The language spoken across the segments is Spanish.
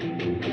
うん。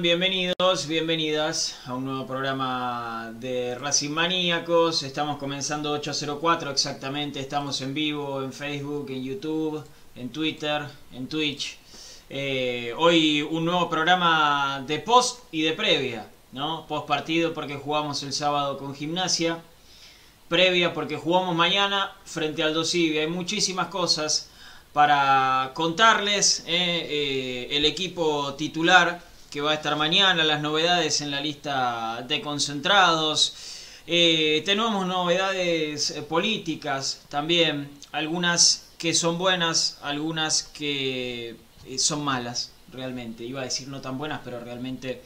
Bienvenidos, bienvenidas a un nuevo programa de Racing Maníacos. Estamos comenzando 804 exactamente. Estamos en vivo en Facebook, en YouTube, en Twitter, en Twitch. Eh, hoy un nuevo programa de post y de previa, ¿no? Post partido porque jugamos el sábado con gimnasia. Previa porque jugamos mañana frente al Dosivi. Hay muchísimas cosas para contarles. eh, eh, el equipo titular que va a estar mañana, las novedades en la lista de concentrados. Eh, tenemos novedades eh, políticas también, algunas que son buenas, algunas que eh, son malas, realmente. Iba a decir no tan buenas, pero realmente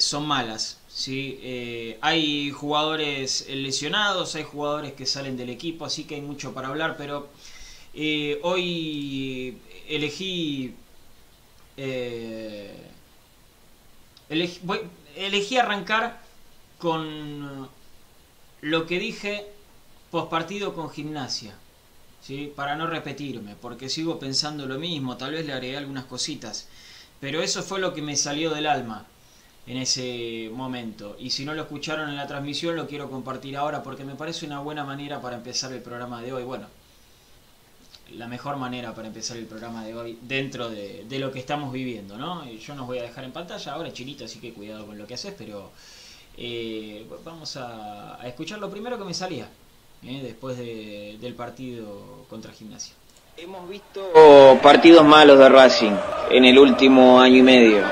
son malas. ¿sí? Hay jugadores lesionados, hay jugadores que salen del equipo, así que hay mucho para hablar, pero hoy elegí eh, elegí, arrancar con lo que dije pospartido con gimnasia, ¿sí? para no repetirme, porque sigo pensando lo mismo, tal vez le agregué algunas cositas, pero eso fue lo que me salió del alma en ese momento. Y si no lo escucharon en la transmisión, lo quiero compartir ahora porque me parece una buena manera para empezar el programa de hoy. Bueno, la mejor manera para empezar el programa de hoy dentro de, de lo que estamos viviendo, ¿no? Yo nos voy a dejar en pantalla ahora, chinito, así que cuidado con lo que haces, pero eh, vamos a, a escuchar lo primero que me salía eh, después de- del partido contra Gimnasia. Hemos visto partidos malos de Racing en el último año y medio.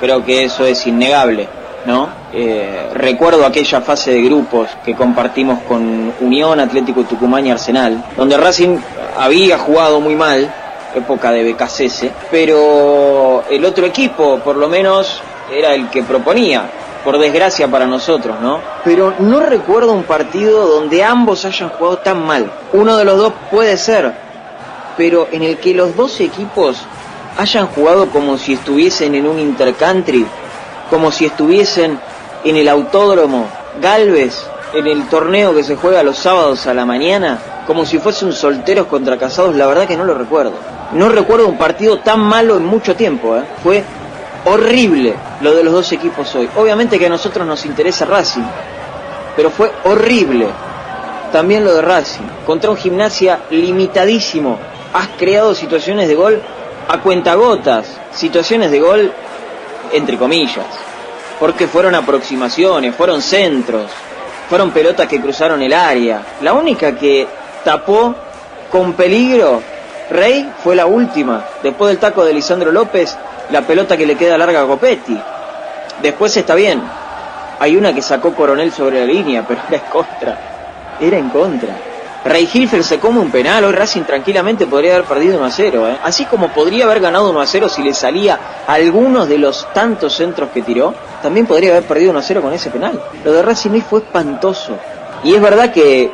Creo que eso es innegable, ¿no? Eh, recuerdo aquella fase de grupos que compartimos con Unión, Atlético Tucumán y Arsenal, donde Racing había jugado muy mal, época de BKCS, pero el otro equipo, por lo menos, era el que proponía, por desgracia para nosotros, ¿no? Pero no recuerdo un partido donde ambos hayan jugado tan mal. Uno de los dos puede ser, pero en el que los dos equipos hayan jugado como si estuviesen en un intercountry, como si estuviesen en el autódromo Galvez, en el torneo que se juega los sábados a la mañana, como si fuesen solteros contra casados, la verdad que no lo recuerdo. No recuerdo un partido tan malo en mucho tiempo, ¿eh? fue horrible lo de los dos equipos hoy. Obviamente que a nosotros nos interesa Racing, pero fue horrible también lo de Racing. Contra un gimnasia limitadísimo. Has creado situaciones de gol a cuentagotas. Situaciones de gol entre comillas. Porque fueron aproximaciones, fueron centros, fueron pelotas que cruzaron el área. La única que tapó con peligro Rey fue la última. Después del taco de Lisandro López, la pelota que le queda larga a Copetti. Después está bien. Hay una que sacó Coronel sobre la línea, pero era en contra. Era en contra. Rey Hilfer se come un penal, hoy Racing tranquilamente podría haber perdido 1 a 0, ¿eh? así como podría haber ganado 1 a 0 si le salía algunos de los tantos centros que tiró, también podría haber perdido 1 a 0 con ese penal. Lo de Racing hoy fue espantoso. Y es verdad que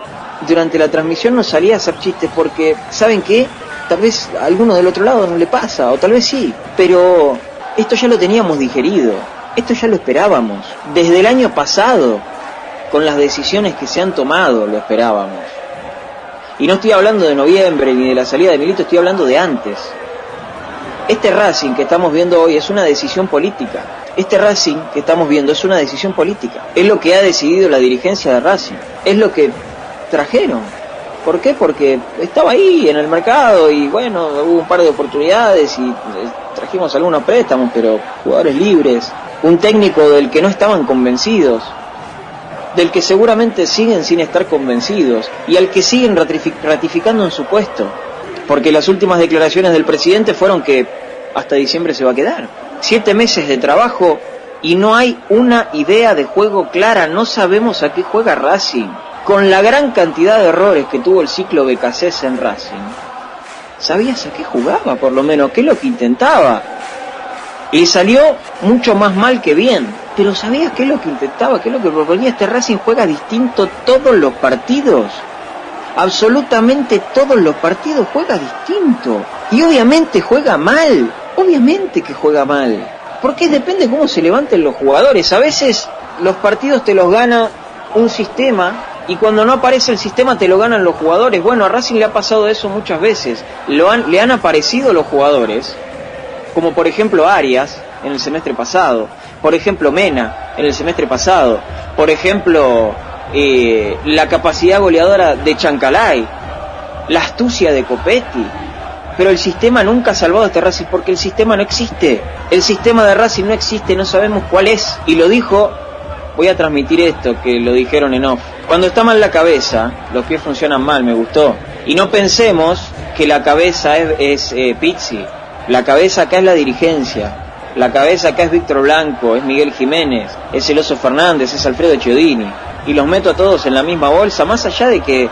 durante la transmisión nos salía a hacer chistes porque, ¿saben qué? Tal vez a alguno del otro lado no le pasa, o tal vez sí, pero esto ya lo teníamos digerido, esto ya lo esperábamos. Desde el año pasado, con las decisiones que se han tomado, lo esperábamos. Y no estoy hablando de noviembre ni de la salida de Milito, estoy hablando de antes. Este Racing que estamos viendo hoy es una decisión política. Este Racing que estamos viendo es una decisión política. Es lo que ha decidido la dirigencia de Racing. Es lo que trajeron. ¿Por qué? Porque estaba ahí en el mercado y bueno, hubo un par de oportunidades y eh, trajimos algunos préstamos, pero jugadores libres. Un técnico del que no estaban convencidos del que seguramente siguen sin estar convencidos y al que siguen ratificando en su puesto, porque las últimas declaraciones del presidente fueron que hasta diciembre se va a quedar. Siete meses de trabajo y no hay una idea de juego clara, no sabemos a qué juega Racing. Con la gran cantidad de errores que tuvo el ciclo Becasés en Racing, ¿sabías a qué jugaba por lo menos? ¿Qué es lo que intentaba? Y salió mucho más mal que bien. Pero ¿sabías qué es lo que intentaba? ¿Qué es lo que proponía? Este Racing juega distinto todos los partidos. Absolutamente todos los partidos juega distinto. Y obviamente juega mal. Obviamente que juega mal. Porque depende cómo se levanten los jugadores. A veces los partidos te los gana un sistema y cuando no aparece el sistema te lo ganan los jugadores. Bueno, a Racing le ha pasado eso muchas veces. Lo han, le han aparecido los jugadores, como por ejemplo Arias en el semestre pasado, por ejemplo Mena en el semestre pasado, por ejemplo eh, la capacidad goleadora de Chancalay, la astucia de Copetti. Pero el sistema nunca ha salvado a este Racing porque el sistema no existe. El sistema de Racing no existe, no sabemos cuál es. Y lo dijo, voy a transmitir esto que lo dijeron en off. Cuando está mal la cabeza, los pies funcionan mal, me gustó. Y no pensemos que la cabeza es, eh, Pizzi. La cabeza acá es la dirigencia. La cabeza acá es Víctor Blanco, es Miguel Jiménez, es el Oso Fernández, es Alfredo Chiodini. Y los meto a todos en la misma bolsa, más allá de que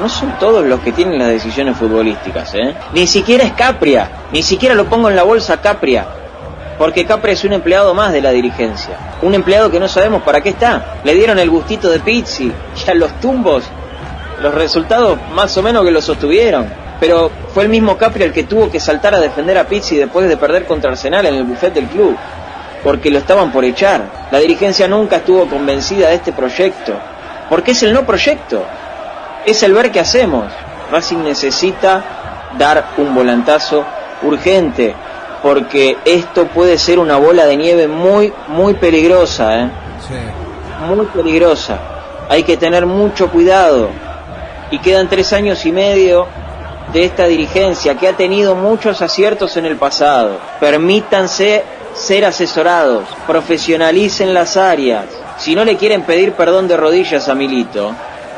no son todos los que tienen las decisiones futbolísticas. ¿eh? Ni siquiera es Capria, ni siquiera lo pongo en la bolsa Capria. Porque Capria es un empleado más de la dirigencia. Un empleado que no sabemos para qué está. Le dieron el gustito de Pizzi, ya los tumbos, los resultados más o menos que lo sostuvieron pero fue el mismo Capri el que tuvo que saltar a defender a Pizzi después de perder contra Arsenal en el buffet del club, porque lo estaban por echar. La dirigencia nunca estuvo convencida de este proyecto, porque es el no proyecto, es el ver qué hacemos. Racing necesita dar un volantazo urgente, porque esto puede ser una bola de nieve muy, muy peligrosa, ¿eh? Muy peligrosa. Hay que tener mucho cuidado. Y quedan tres años y medio de esta dirigencia que ha tenido muchos aciertos en el pasado. Permítanse ser asesorados, profesionalicen las áreas. Si no le quieren pedir perdón de rodillas a Milito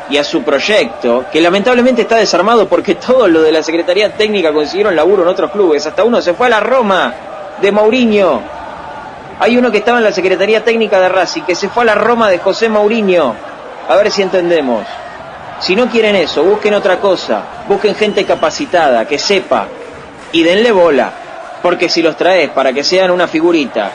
y a su proyecto, que lamentablemente está desarmado porque todo lo de la Secretaría Técnica consiguieron laburo en otros clubes, hasta uno se fue a la Roma de Mourinho. Hay uno que estaba en la Secretaría Técnica de Racing, que se fue a la Roma de José Mourinho. A ver si entendemos. Si no quieren eso, busquen otra cosa, busquen gente capacitada, que sepa, y denle bola, porque si los traes para que sean una figurita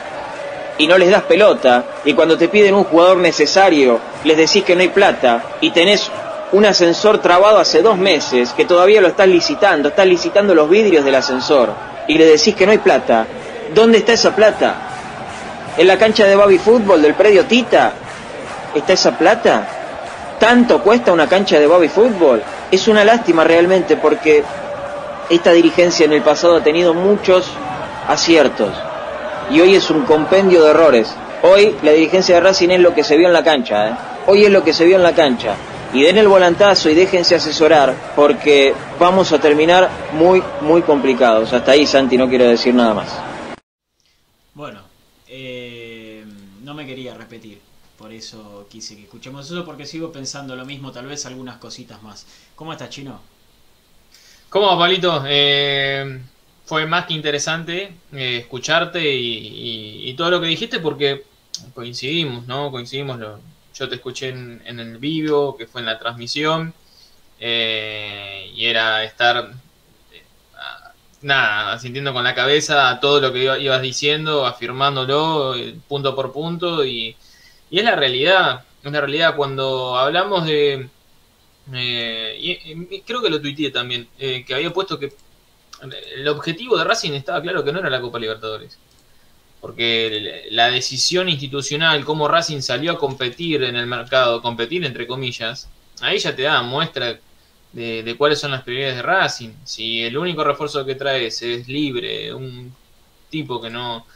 y no les das pelota, y cuando te piden un jugador necesario, les decís que no hay plata, y tenés un ascensor trabado hace dos meses, que todavía lo estás licitando, estás licitando los vidrios del ascensor, y le decís que no hay plata, ¿dónde está esa plata? ¿En la cancha de Baby Fútbol del predio Tita? ¿Está esa plata? Tanto cuesta una cancha de bobby fútbol. Es una lástima realmente porque esta dirigencia en el pasado ha tenido muchos aciertos y hoy es un compendio de errores. Hoy la dirigencia de Racing es lo que se vio en la cancha, ¿eh? hoy es lo que se vio en la cancha. Y den el volantazo y déjense asesorar porque vamos a terminar muy, muy complicados. Hasta ahí, Santi, no quiero decir nada más. Bueno, eh, no me quería repetir por eso quise que escuchemos eso, porque sigo pensando lo mismo, tal vez algunas cositas más. ¿Cómo estás, Chino? ¿Cómo, Palito? Eh, fue más que interesante eh, escucharte y, todo lo que dijiste, porque coincidimos, ¿no? Coincidimos. yo te escuché en, el vivo, que fue en la transmisión, eh, y era estar nada, sintiendo con la cabeza todo lo que ibas diciendo, afirmándolo punto por punto y, y es la realidad, es la realidad cuando hablamos de... Eh, y, creo que lo tuiteé también, eh, que había puesto que el objetivo de Racing estaba claro que no era la Copa Libertadores. Porque la decisión institucional, cómo Racing salió a competir en el mercado, competir entre comillas, ahí ya te da muestra de, de, cuáles son las prioridades de Racing. Si el único refuerzo que traes es libre, un tipo que no,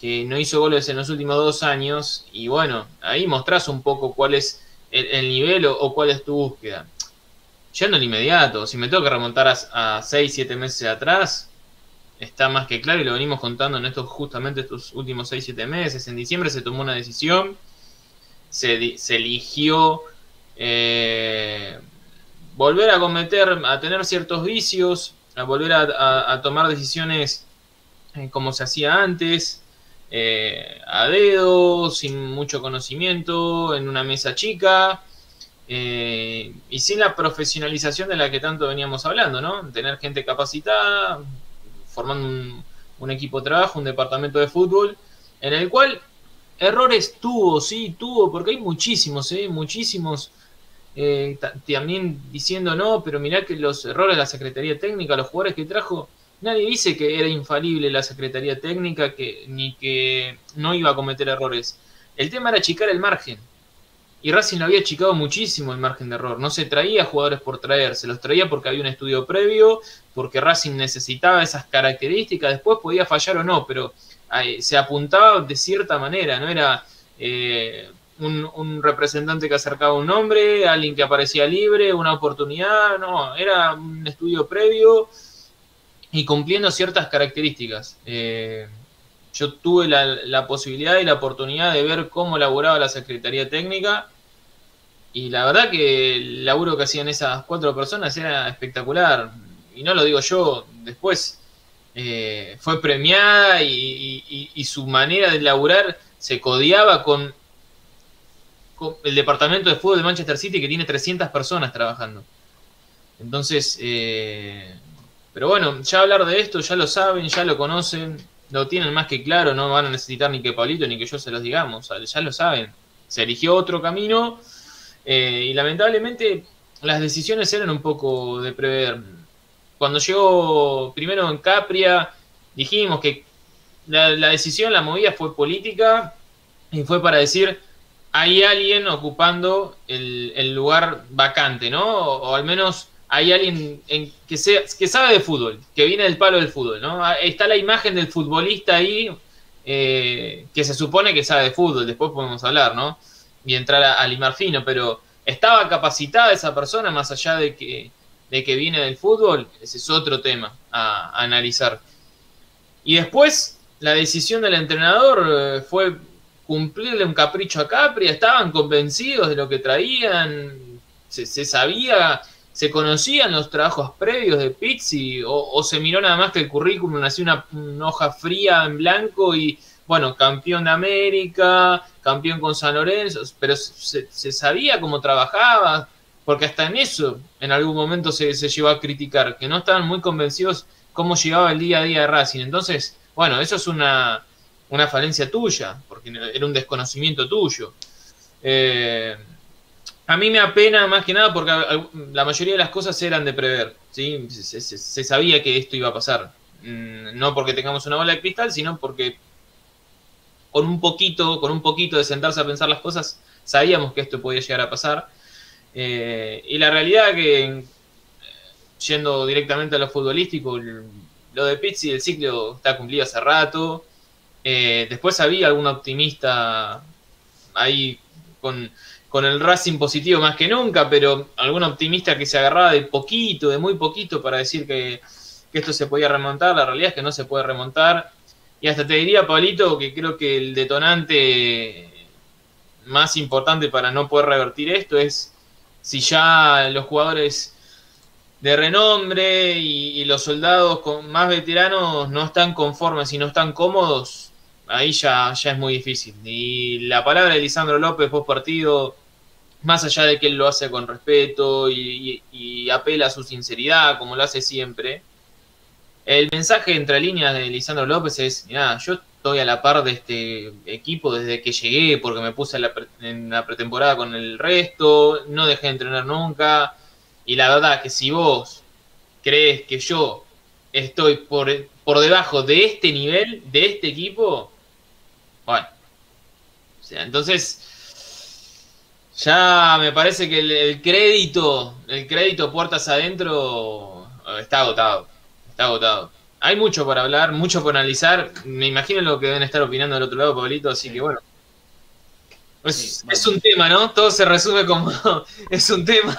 que no hizo goles en los últimos dos años. Y bueno, ahí mostrás un poco cuál es el, nivel o, cuál es tu búsqueda. Yendo al inmediato, si me tengo que remontar a, 6, 7 meses atrás, está más que claro y lo venimos contando en estos justamente estos últimos 6, 7 meses. En diciembre se tomó una decisión, se, se eligió eh, volver a cometer, a tener ciertos vicios, a volver a, tomar decisiones eh, como se hacía antes, eh, a dedo, sin mucho conocimiento, en una mesa chica. Eh, y sin la profesionalización de la que tanto veníamos hablando, ¿no? Tener gente capacitada, formando un, equipo de trabajo, un departamento de fútbol, en el cual errores tuvo, sí, tuvo, porque hay muchísimos, ¿eh? Muchísimos. Eh, también diciendo no, pero mirá que los errores de la Secretaría Técnica, los jugadores que trajo, nadie dice que era infalible la Secretaría Técnica que, ni que no iba a cometer errores. El tema era achicar el margen. Y Racing lo había achicado muchísimo el margen de error. No se traía jugadores por traer, se los traía porque había un estudio previo, porque Racing necesitaba esas características, después podía fallar o no, pero se apuntaba de cierta manera, no era eh, un, representante que acercaba un nombre, alguien que aparecía libre, una oportunidad, no, era un estudio previo y cumpliendo ciertas características. Eh, yo tuve la, posibilidad y la oportunidad de ver cómo elaboraba la Secretaría Técnica y la verdad que el laburo que hacían esas cuatro personas era espectacular. Y no lo digo yo, después eh, fue premiada y, su manera de laburar se codiaba con, el departamento de fútbol de Manchester City que tiene 300 personas trabajando. Entonces, eh, pero bueno, ya hablar de esto, ya lo saben, ya lo conocen lo tienen más que claro, no van a necesitar ni que Pablito ni que yo se los digamos, ya lo saben. Se eligió otro camino eh, y lamentablemente las decisiones eran un poco de prever. Cuando llegó primero en Capria, dijimos que la, decisión, la movida fue política y fue para decir, hay alguien ocupando el, el lugar vacante, ¿no? o al menos hay alguien en, que, sea, que sabe de fútbol, que viene del palo del fútbol, ¿no? Ah, está la imagen del futbolista ahí eh, que se supone que sabe de fútbol, después podemos hablar, ¿no? Y entrar a, limar fino, pero ¿estaba capacitada esa persona más allá de que, de que viene del fútbol? Ese es otro tema a, analizar. Y después, la decisión del entrenador eh, fue cumplirle un capricho a Capri, estaban convencidos de lo que traían, se sabía ¿Se conocían los trabajos previos de Pizzi o, se miró nada más que el currículum, nació una, hoja fría en blanco y, bueno, campeón de América, campeón con San Lorenzo, pero se, sabía cómo trabajaba, porque hasta en eso en algún momento se, se llevó a criticar, que no estaban muy convencidos cómo llegaba el día a día de Racing. Entonces, bueno, eso es una, una falencia tuya, porque era un desconocimiento tuyo. Eh, a mí me apena más que nada porque la mayoría de las cosas eran de prever, ¿sí? Se, sabía que esto iba a pasar. Mm, no porque tengamos una bola de cristal, sino porque con un poquito, con un poquito de sentarse a pensar las cosas, sabíamos que esto podía llegar a pasar. Eh, y la realidad que, yendo directamente a lo futbolístico, lo de Pizzi, el ciclo está cumplido hace rato. Eh, después había algún optimista ahí con con el Racing positivo más que nunca, pero algún optimista que se agarraba de poquito, de muy poquito, para decir que, esto se podía remontar. La realidad es que no se puede remontar. Y hasta te diría, Pablito, que creo que el detonante más importante para no poder revertir esto es si ya los jugadores de renombre y, y los soldados con más veteranos no están conformes y no están cómodos, ahí ya, ya es muy difícil. Y la palabra de Lisandro López post partido, más allá de que él lo hace con respeto y, apela a su sinceridad, como lo hace siempre, el mensaje entre líneas de Lisandro López es, mira, yo estoy a la par de este equipo desde que llegué, porque me puse en la, pretemporada con el resto, no dejé de entrenar nunca, y la verdad que si vos crees que yo estoy por, por debajo de este nivel, de este equipo, bueno. O sea, entonces, ya me parece que el, crédito, el crédito puertas adentro, está agotado. Está agotado. hay mucho para hablar, mucho por analizar. Me imagino lo que deben estar opinando del otro lado, Pablito, así que bueno. Es, es, un tema, ¿no? Todo se resume como es un tema.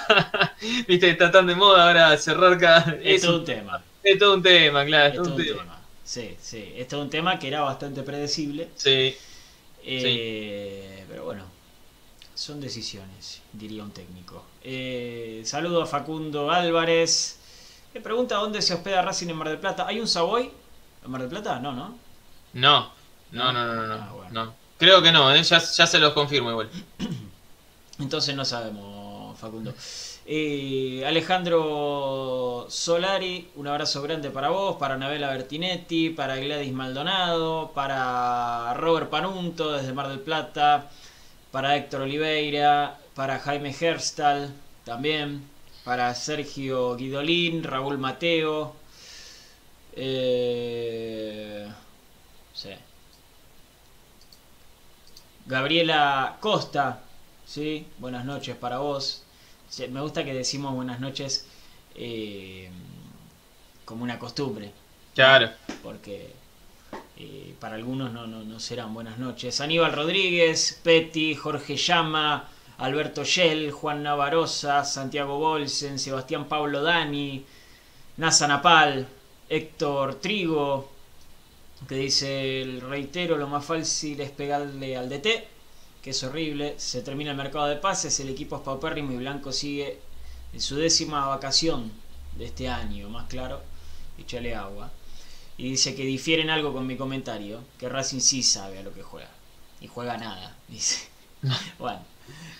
Viste, está tan de moda ahora cerrar cada. Es, todo un tema. Es todo un tema, claro. Es, todo un tema. Sí, sí. Es todo un tema que era bastante predecible. Sí. Eh, sí. Pero bueno, son decisiones, diría un técnico. Eh, saludo a Facundo Álvarez. Me pregunta dónde se hospeda Racing en Mar del Plata. ¿Hay un Savoy en Mar del Plata? No, ¿no? No, no, no, no, no. Ah, no. Creo que no, ¿eh? ya, ya, se los confirmo igual. Entonces no sabemos, Facundo. Eh, Alejandro Solari, un abrazo grande para vos, para Anabela Bertinetti, para Gladys Maldonado, para Robert Panunto desde Mar del Plata, para Héctor Oliveira, para Jaime Herstal también, para Sergio Guidolín, Raúl Mateo. Eh, sí. Gabriela Costa, ¿sí? Buenas noches para vos. Me gusta que decimos buenas noches eh, como una costumbre. Claro. Porque eh, para algunos no, no, serán buenas noches. Aníbal Rodríguez, Petty, Jorge Llama, Alberto Shell, Juan Navarosa, Santiago Bolsen, Sebastián Pablo Dani, Nasa Napal, Héctor Trigo, que dice el reitero, lo más fácil es pegarle al DT, que es horrible, se termina el mercado de pases, el equipo es paupérrimo y Blanco sigue en su décima vacación de este año, más claro, échale agua. Y dice que difieren algo con mi comentario, que Racing sí sabe a lo que juega, y juega nada, dice. bueno,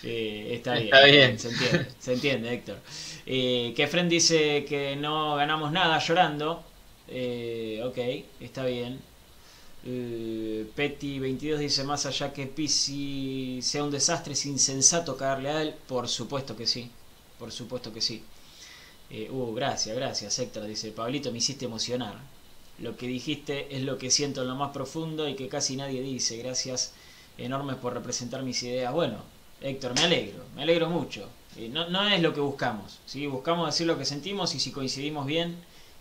eh, está, bien, Se, entiende, se entiende, Héctor. Eh, que Fren dice que no ganamos nada llorando. Eh, ok, está bien. Eh, Petty 22 dice más allá que Pisi sea un desastre, es insensato caerle a él. Por supuesto que sí, por supuesto que sí. Eh, uh, gracias, gracias Héctor, dice Pablito, me hiciste emocionar. Lo que dijiste es lo que siento en lo más profundo y que casi nadie dice. Gracias enormes por representar mis ideas. Bueno, Héctor, me alegro, me alegro mucho. Eh, no, no, es lo que buscamos, ¿sí? buscamos decir lo que sentimos y si coincidimos bien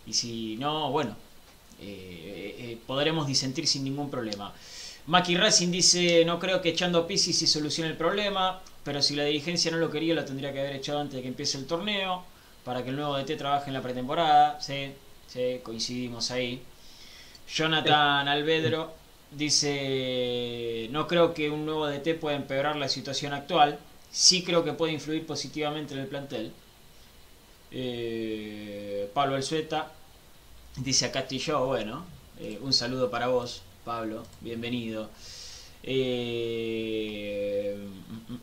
y si no, bueno, eh, eh, podremos disentir sin ningún problema. Maki Racing dice, no creo que echando a Pisi se solucione el problema, pero si la dirigencia no lo quería lo tendría que haber echado antes de que empiece el torneo, para que el nuevo DT trabaje en la pretemporada. Sí, sí coincidimos ahí. Jonathan Alvedro dice, no creo que un nuevo DT pueda empeorar la situación actual, sí creo que puede influir positivamente en el plantel. Eh, Pablo Alzueta Dice acá estoy yo, bueno, eh, un saludo para vos, Pablo, bienvenido. Eh,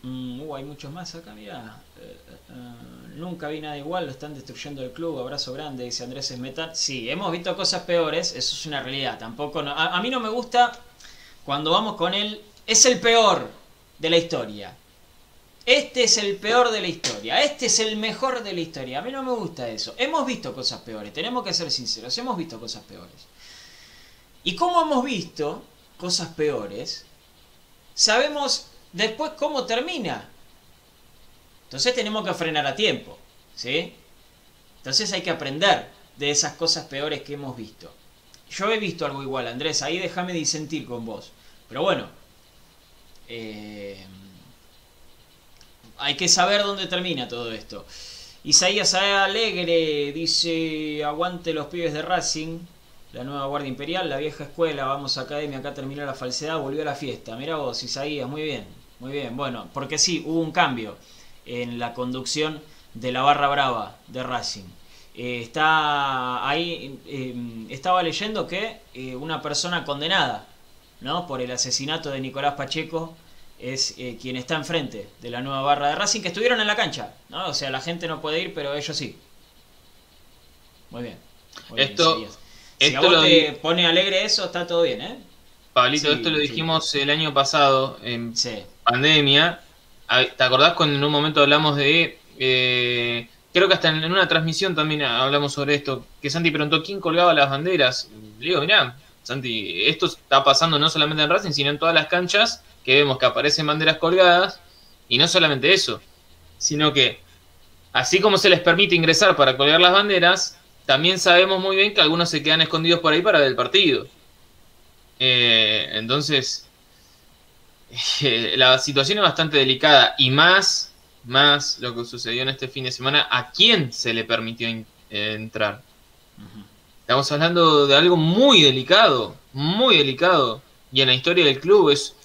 mm, mm, uh, hay muchos más acá, mira. Eh, nunca vi nada igual, lo están destruyendo el club, abrazo grande, dice Andrés Esmetar. Sí, hemos visto cosas peores, eso es una realidad. Tampoco a, a mí no me gusta cuando vamos con él, es el peor de la historia. Este es el peor de la historia, este es el mejor de la historia. A mí no me gusta eso. Hemos visto cosas peores, tenemos que ser sinceros, hemos visto cosas peores. Y como hemos visto cosas peores, sabemos después cómo termina. Entonces tenemos que frenar a tiempo, ¿sí? Entonces hay que aprender de esas cosas peores que hemos visto. Yo he visto algo igual, Andrés, ahí déjame disentir con vos. Pero bueno, eh, hay que saber dónde termina todo esto. Isaías Alegre dice, aguante los pibes de Racing, la nueva Guardia Imperial, la vieja escuela, vamos a academia, acá terminó la falsedad, volvió a la fiesta. Mira vos, Isaías, muy bien, muy bien. Bueno, porque sí, hubo un cambio en la conducción de la barra brava de Racing. Eh, está ahí, em, estaba leyendo que eh, una persona condenada ¿no? por el asesinato de Nicolás Pacheco es eh, quien está enfrente de la nueva barra de Racing, que estuvieron en la cancha, ¿no? O sea, la gente no puede ir, pero ellos sí. Muy bien. esto, si a vos te pone alegre eso, está todo bien, ¿eh? Pablito, esto lo dijimos el año pasado, en pandemia. ¿Te acordás cuando en un momento hablamos de... Eh, creo que hasta en una transmisión también hablamos sobre esto, que Santi preguntó quién colgaba las banderas. Le digo, mirá, Santi, esto está pasando no solamente en Racing, sino en todas las canchas que vemos que aparecen banderas colgadas, y no solamente eso, sino que así como se les permite ingresar para colgar las banderas, también sabemos muy bien que algunos se quedan escondidos por ahí para ver el partido. Eh, entonces, la situación es bastante delicada y más, más lo que sucedió en este fin de semana, ¿a quién se le permitió entrar? Estamos hablando de algo muy delicado, muy delicado. Y en la historia del club es,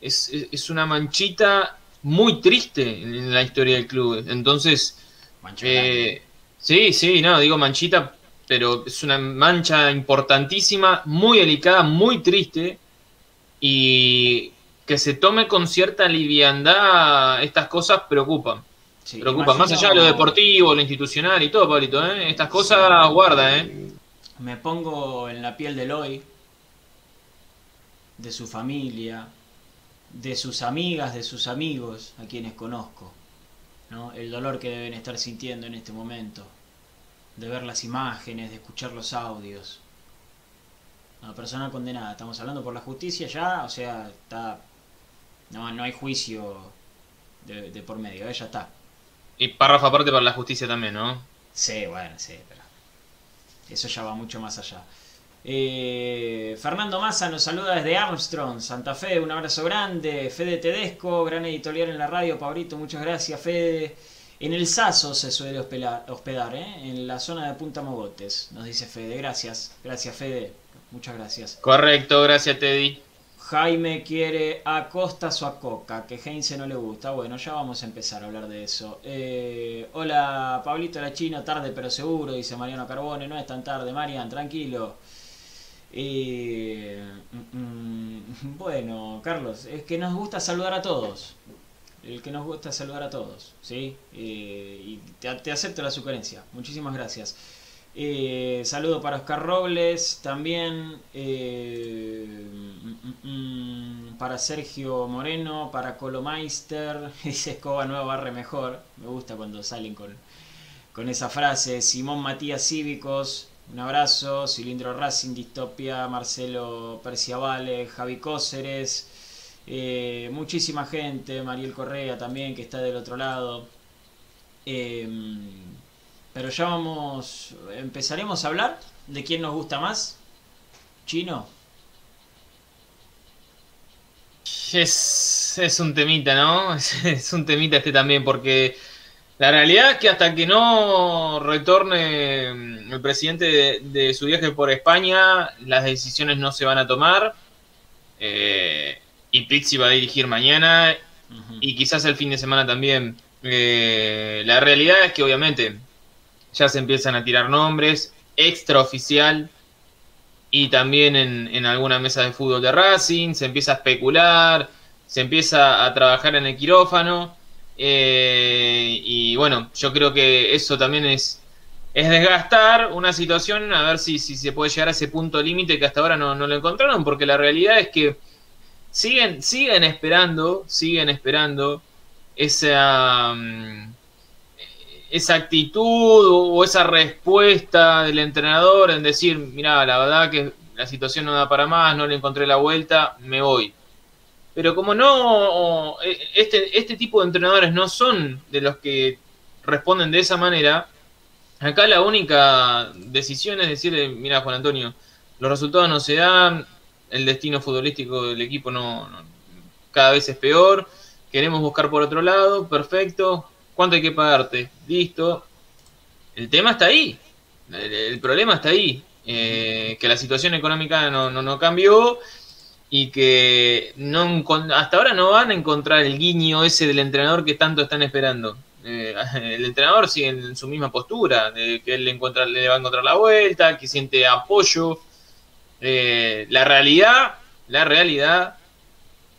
es, una manchita muy triste en la historia del club. Entonces, eh, sí, sí, no, digo manchita, pero es una mancha importantísima, muy delicada, muy triste. Y que se tome con cierta liviandad estas cosas preocupan. preocupan, más allá de lo deportivo, lo institucional y todo, Pablito, ¿eh? estas cosas guarda, ¿eh? Me pongo en la piel del hoy, de su familia, de sus amigas, de sus amigos, a quienes conozco, ¿no? el dolor que deben estar sintiendo en este momento, de ver las imágenes, de escuchar los audios. Una persona condenada, estamos hablando por la justicia ya, o sea, está no, no hay juicio de, por medio, ¿eh? ya está. Y párrafo aparte para la justicia también, ¿no? Sí, bueno, sí, pero eso ya va mucho más allá. Eh, Fernando Massa nos saluda desde Armstrong, Santa Fe, un abrazo grande. Fede Tedesco, gran editorial en la radio, Pabrito, muchas gracias, Fede. En el Saso se suele hospedar, ¿eh? en la zona de Punta Mogotes, nos dice Fede. Gracias, gracias Fede, muchas gracias. Correcto, gracias Teddy. Jaime quiere a Costas o a Coca, que Heinze no le gusta. Bueno, ya vamos a empezar a hablar de eso. Eh, hola, Pablito la China, tarde pero seguro, dice Mariano Carbone. No es tan tarde, Marian, tranquilo. Mm, mm, bueno, Carlos, es que nos gusta saludar a todos. El que nos gusta saludar a todos, ¿sí? Eh, y te acepto la sugerencia. Muchísimas gracias. Eh, saludo para Oscar Robles, también eh, mm, para Sergio Moreno, para Colomeister, dice Escoba Nueva barre mejor, me gusta cuando salen con, con esa frase, Simón Matías Cívicos, un abrazo, Cilindro Racing, Distopia, Marcelo Perciavale, Javi Cóceres, eh, muchísima gente, Mariel Correa también que está del otro lado. Pero ya vamos, empezaremos a hablar de quién nos gusta más. Chino. Es, es un temita, ¿no? Es, un temita este también, porque la realidad es que hasta que no retorne el presidente de, su viaje por España, las decisiones no se van a tomar. Eh, y Pixi va a dirigir mañana y quizás el fin de semana también. Eh, la realidad es que obviamente ya se empiezan a tirar nombres, extraoficial y también en, en alguna mesa de fútbol de Racing, se empieza a especular, se empieza a trabajar en el quirófano. Eh, y bueno, yo creo que eso también es, es desgastar una situación, a ver si, si se puede llegar a ese punto límite que hasta ahora no, no, lo encontraron, porque la realidad es que siguen, siguen esperando, siguen esperando esa, mm, esa actitud o esa respuesta del entrenador en decir, mira, la verdad que la situación no da para más, no le encontré la vuelta, me voy. Pero como no, e, este, este tipo de entrenadores no son de los que responden de esa manera, acá la única decisión es decirle, mira Juan Antonio, los resultados no se dan, el destino futbolístico del equipo no cada vez es peor, queremos buscar por otro lado, perfecto, ¿Cuánto hay que pagarte? Listo. El tema está ahí. El, problema está ahí. Eh, que la situación económica no, no, cambió y que hasta ahora no van a encontrar el guiño ese del entrenador que tanto están esperando. Eh, el entrenador sigue en su misma postura, de que él le va a encontrar la vuelta, que siente apoyo. Eh, la realidad, la realidad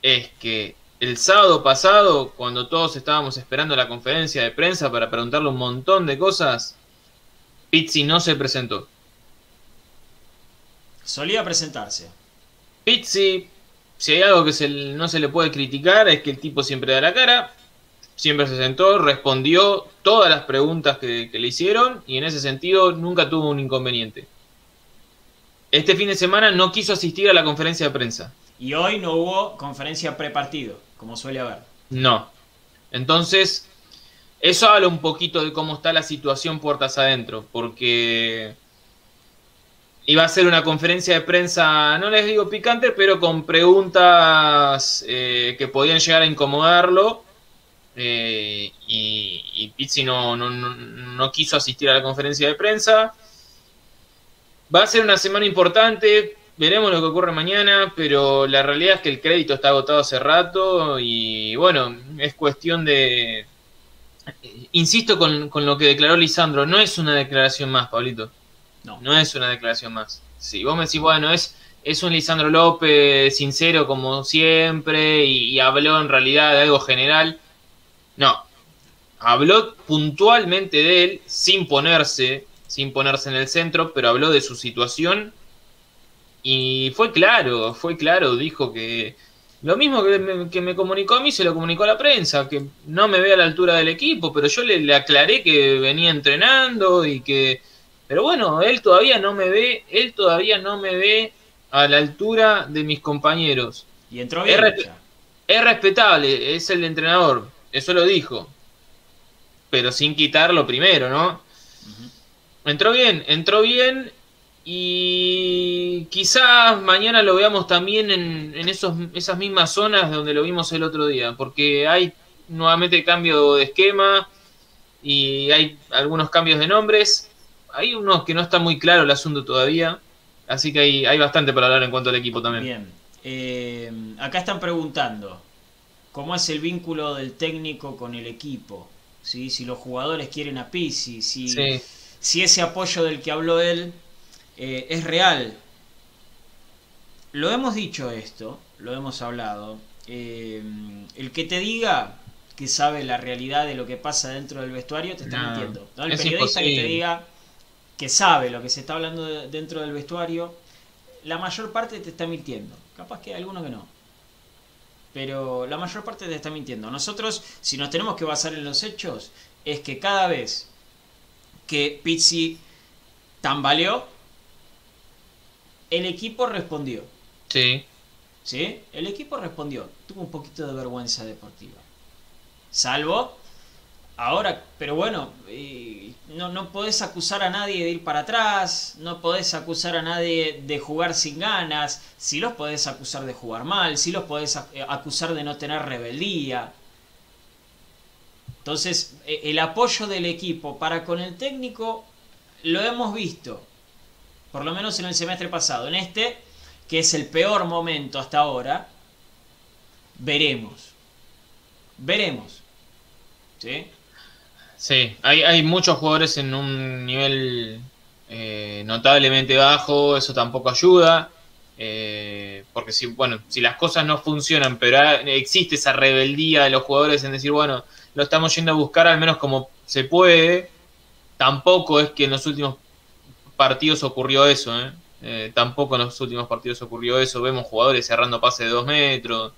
es que el sábado pasado, cuando todos estábamos esperando la conferencia de prensa para preguntarle un montón de cosas, Pizzi no se presentó. Solía presentarse. Pizzi, si hay algo que no se le puede criticar, es que el tipo siempre da la cara, siempre se sentó, respondió todas las preguntas que, que le hicieron y en ese sentido nunca tuvo un inconveniente. Este fin de semana no quiso asistir a la conferencia de prensa. Y hoy no hubo conferencia prepartido como suele haber. No. Entonces, eso habla un poquito de cómo está la situación puertas adentro, porque iba a ser una conferencia de prensa, no les digo picante, pero con preguntas eh, que podían llegar a incomodarlo. Eh, y, y Pizzi no, no, no, quiso asistir a la conferencia de prensa. Va a ser una semana importante, veremos lo que ocurre mañana, pero la realidad es que el crédito está agotado hace rato y bueno, es cuestión de... Insisto con, con lo que declaró Lisandro, no es una declaración más, Pablito. No. No es una declaración más. Si vos me decís, bueno, es, es un Lisandro López sincero como siempre y, habló en realidad de algo general. No. Habló puntualmente de él sin ponerse, sin ponerse en el centro, pero habló de su situación y fue claro, fue claro, dijo que lo mismo que me, que me, comunicó a mí se lo comunicó a la prensa, que no me ve a la altura del equipo, pero yo le, le aclaré que venía entrenando y que pero bueno, él todavía no me ve, él todavía no me ve a la altura de mis compañeros. Y entró bien. Es, respetable, es el entrenador, eso lo dijo. Pero sin quitar lo primero, ¿no? Entró bien, entró bien y quizás mañana lo veamos también en, en esos, esas mismas zonas donde lo vimos el otro día, porque hay nuevamente cambio de esquema y hay algunos cambios de nombres hay unos que no está muy claro el asunto todavía, así que hay, hay bastante para hablar en cuanto al equipo también. Bien, eh, acá están preguntando, ¿cómo es el vínculo del técnico con el equipo? ¿Sí? Si los jugadores quieren a Pizzi, si, si ese apoyo del que habló él eh, es real. Lo hemos dicho esto, lo hemos hablado. Eh, el que te diga que sabe la realidad de lo que pasa dentro del vestuario te está mintiendo. El periodista que te diga que sabe lo que se está hablando dentro del vestuario, la mayor parte te está mintiendo. Capaz que hay alguno que no. Pero la mayor parte te está mintiendo. Nosotros, si nos tenemos que basar en los hechos, es que cada vez que Pizzi tambaleó, el equipo respondió. Sí. ¿Sí? El equipo respondió. Tuvo un poquito de vergüenza deportiva. Salvo Ahora, pero bueno, no, no podés acusar a nadie de ir para atrás, no podés acusar a nadie de jugar sin ganas, si los podés acusar de jugar mal, si los podés eh, acusar de no tener rebeldía. Entonces, e, el apoyo del equipo para con el técnico lo hemos visto, por lo menos en el semestre pasado. En este, que es el peor momento hasta ahora, veremos. Veremos. ¿Sí? Sí, hay, hay muchos jugadores en un nivel eh, notablemente bajo, eso tampoco ayuda. Eh, porque si, bueno, si las cosas no funcionan, pero existe esa rebeldía de los jugadores en decir, bueno, lo estamos yendo a buscar al menos como se puede, tampoco es que en los últimos partidos ocurrió eso, ¿eh? tampoco en los últimos partidos ocurrió eso, vemos jugadores cerrando pases de dos metros,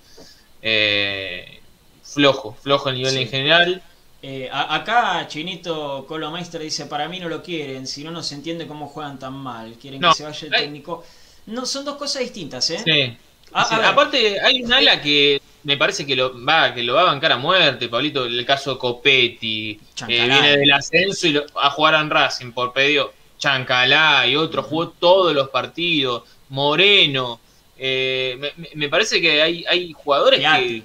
flojo, flojo el nivel en general. Eh, acá Chinito Colomeister dice, para mí no lo quieren, si no, no se entiende cómo juegan tan mal, quieren que se vaya el técnico. No, son dos cosas distintas, ¿eh? Sí. Aparte, hay un ala que me parece que lo va que lo va a bancar a muerte, Pablito, el caso Copetti, que viene del ascenso y a jugar en Racing por pedido. Chancalá y otro, jugó todos los partidos, Moreno. Eh, me, parece que hay, hay jugadores que...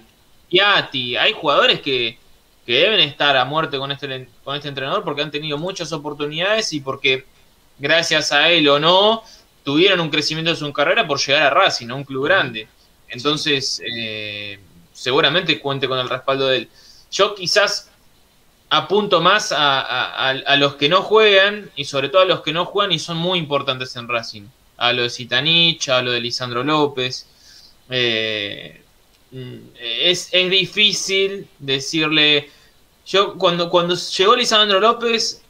Piatti, hay jugadores que que deben estar a muerte con este, con este entrenador porque han tenido muchas oportunidades y porque gracias a él o no tuvieron un crecimiento de su carrera por llegar a Racing, a un club grande. Entonces, eh, seguramente cuente con el respaldo de él. Yo quizás apunto más a, los que no juegan y sobre todo a los que no juegan y son muy importantes en Racing. A lo de Zitanich, a lo de Lisandro López. Eh, mm, es, es difícil decirle yo cuando, cuando llegó Lisandro López,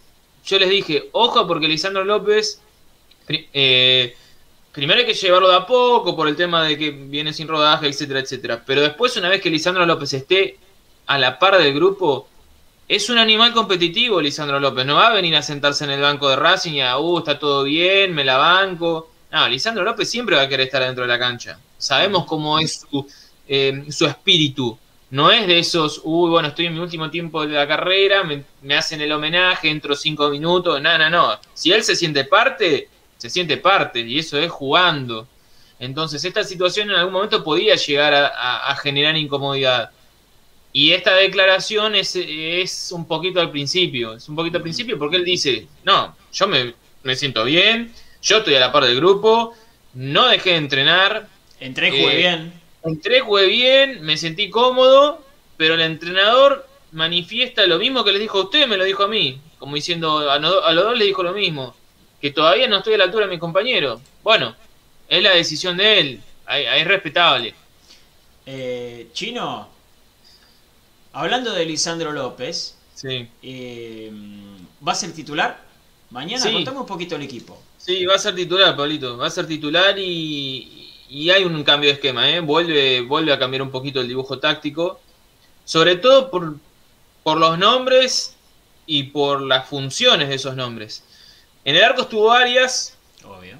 yo les dije, ojo porque Lisandro López, eh, primero hay que llevarlo de a poco por el tema de que viene sin rodaje, etcétera, etcétera. Pero después, una vez que Lisandro López esté a la par del grupo, es un animal competitivo Lisandro López. No va a venir a sentarse en el banco de Racing y a, uh, está todo bien, me la banco. No, Lisandro López siempre va a querer estar dentro de la cancha. Sabemos cómo es su, eh, su espíritu. No es de esos, uy, bueno, estoy en mi último tiempo de la carrera, me, hacen el homenaje, entro cinco minutos, no, no, no. Si él se siente parte, se siente parte, y eso es jugando. Entonces, esta situación en algún momento podía llegar a, generar incomodidad. Y esta declaración es, es, un poquito al principio, es un poquito al principio porque él dice, no, yo me, me siento bien, yo estoy a la par del grupo, no dejé de entrenar. Entré, jugué eh, bien. Entré, jugué bien, me sentí cómodo, pero el entrenador manifiesta lo mismo que les dijo a usted, me lo dijo a mí, como diciendo, a, los dos les dijo lo mismo, que todavía no estoy a la altura de mi compañero. Bueno, es la decisión de él, es respetable. Eh, Chino, hablando de Lisandro López, sí. Eh, ¿va a ser titular? Mañana contamos un poquito el equipo. Sí, va a ser titular, Pablito. Va a ser titular y, hay un cambio de esquema, ¿eh? Vuelve, vuelve a cambiar un poquito el dibujo táctico. Sobre todo por, por los nombres y por las funciones de esos nombres. En el arco estuvo Arias. Obvio.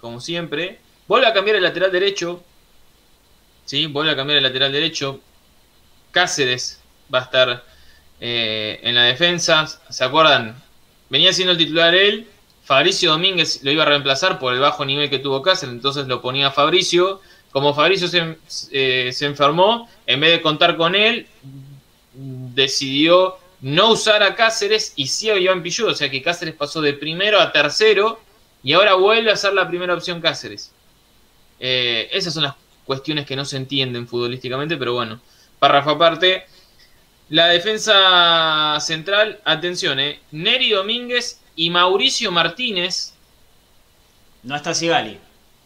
Como siempre. Vuelve a cambiar el lateral derecho. Sí, vuelve a cambiar el lateral derecho. Cáceres va a estar eh, en la defensa. ¿Se acuerdan? Venía siendo el titular él Fabricio Domínguez lo iba a reemplazar por el bajo nivel que tuvo Cáceres, entonces lo ponía Fabricio. Como Fabricio eh, se, enfermó, en vez de contar con él, decidió no usar a Cáceres y sí a Iván Pilludo, o sea que Cáceres pasó de primero a tercero y ahora vuelve a ser la primera opción Cáceres. Eh, esas son las cuestiones que no se entienden futbolísticamente, pero bueno, párrafo aparte. La defensa central, atención, eh, Neri Domínguez y Mauricio Martínez. No está Sigali.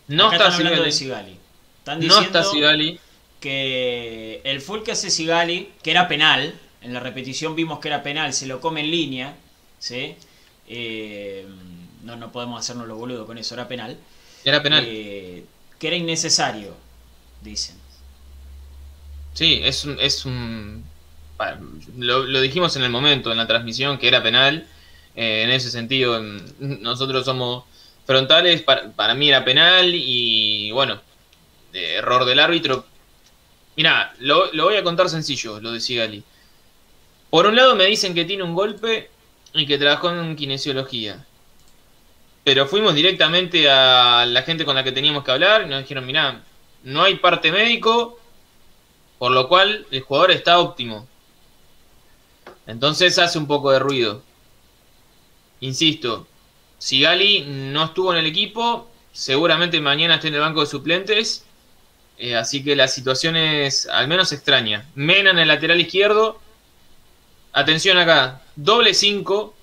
No está Sigali. Están diciendo no está Sigali. que el full que hace Sigali, que era penal, en la repetición vimos que era penal, se lo come en línea, ¿sí? Eh, no, no podemos hacernos lo boludo con eso, era penal. Era penal. Eh, que era innecesario, dicen. Sí, es un... Es un lo, lo dijimos en el momento, en la transmisión, que era penal eh, en ese sentido, nosotros somos frontales, para, mí era penal y bueno, error del árbitro. Mira, lo, voy a contar sencillo, lo decía Gali. Por un lado me dicen que tiene un golpe y que trabajó en kinesiología. Pero fuimos directamente a la gente con la que teníamos que hablar y nos dijeron, mira, no hay parte médico, por lo cual el jugador está óptimo. Entonces hace un poco de ruido. Insisto, si Gali no estuvo en el equipo, seguramente mañana esté en el banco de suplentes. Eh, así que la situación es al menos extraña. Mena en el lateral izquierdo. Atención acá. Doble 5.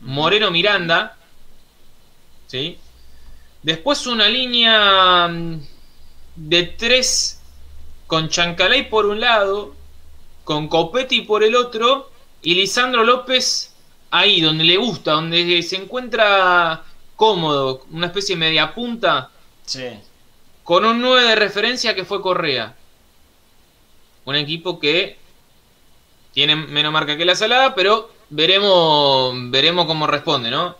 Moreno Miranda. ¿Sí? Después una línea mm, de 3 con Chancalay por un lado. Con Copetti por el otro. Y Lisandro López ahí donde le gusta, donde se encuentra cómodo, una especie de media punta. Sí. Con un 9 de referencia que fue Correa. Un equipo que tiene menos marca que la salada, pero veremos, veremos cómo responde, ¿no?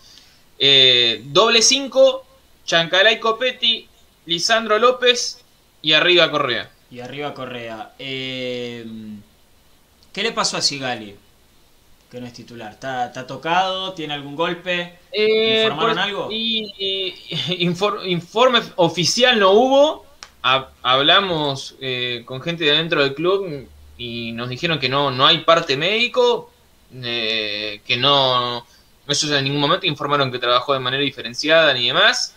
Eh, doble 5, Chancalay Copetti, Lisandro López y arriba Correa. Y arriba Correa. Eh, ¿Qué le pasó a Sigali? Que no es titular. ¿Está, tocado? ¿Tiene algún golpe? Eh, ¿Informaron algo? Y, informe oficial no hubo. hablamos eh, con gente de dentro del club y nos dijeron que no, no hay parte médico, eh, que no, ellos en ningún momento informaron que trabajó de manera diferenciada ni demás.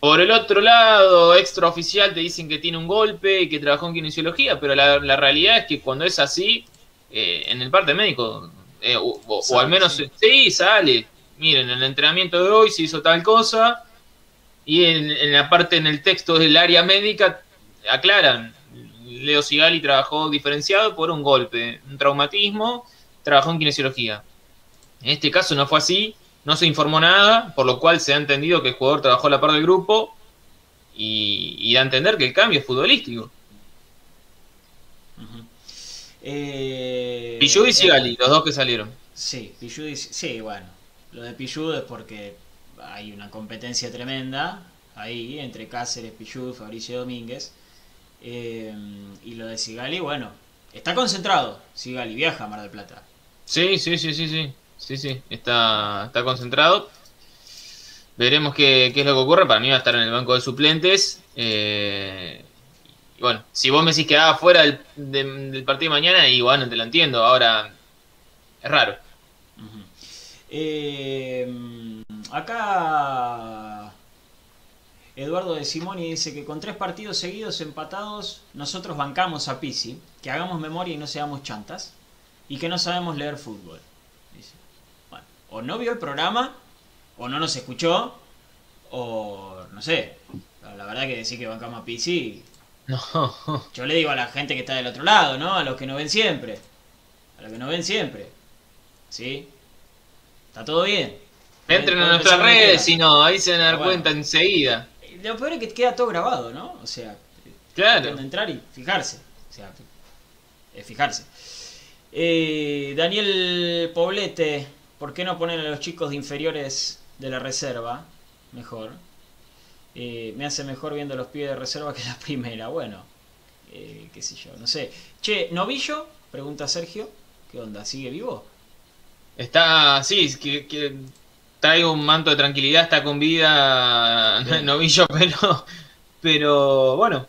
Por el otro lado, extraoficial te dicen que tiene un golpe y que trabajó en kinesiología, pero la, la realidad es que cuando es así, en el parte médico eh, o, al menos sí. sale. Miren, en el entrenamiento de hoy se hizo tal cosa y en, la parte en el texto del área médica aclaran. Leo Sigali trabajó diferenciado por un golpe, un traumatismo, trabajó en kinesiología. En este caso no fue así, no se informó nada, por lo cual se ha entendido que el jugador trabajó a la par del grupo y, y da a entender que el cambio es futbolístico. Eh, y Sigali, los dos que salieron. Sí, sí, bueno. Lo de Pillud es porque hay una competencia tremenda ahí entre Cáceres, Pillud, Fabricio Domínguez. Eh, y lo de Sigali, bueno, está concentrado. Sigali viaja a Mar del Plata. Sí, sí, sí, sí, sí. Sí, sí, está, está concentrado. Veremos qué, qué es lo que ocurre. Para mí va a estar en el banco de suplentes. Eh, y bueno, si vos me decís que fuera del, de- del partido de mañana, y bueno, te lo entiendo. Ahora, es raro. Eh, acá Eduardo de Simoni dice que con tres partidos seguidos empatados nosotros bancamos a Pisi, que hagamos memoria y no seamos chantas, y que no sabemos leer fútbol. Dice. Bueno, o no vio el programa, o no nos escuchó, o no sé. La verdad que decir que bancamos a Pisi, No, yo le digo a la gente que está del otro lado, ¿no? A los que nos ven siempre. A los que nos ven siempre. ¿Sí? ¿Está todo bien? entren a nuestras redes, si no, ahí se van a dar Bueno. cuenta enseguida. Lo peor es que queda todo grabado, ¿no? O sea, Claro. pueden entrar y fijarse. O sea, es fijarse. Eh, Daniel Poblete, ¿por qué no poner a los chicos de inferiores de la reserva? Mejor. Eh, me hace mejor viendo los pies de reserva que la primera. Bueno, eh, qué sé yo, no sé. Che, ¿Novillo? Pregunta Sergio. ¿Qué onda? ¿Sigue vivo? Está, sí, que, que trae un manto de tranquilidad, está con vida novillo, pero, pero bueno,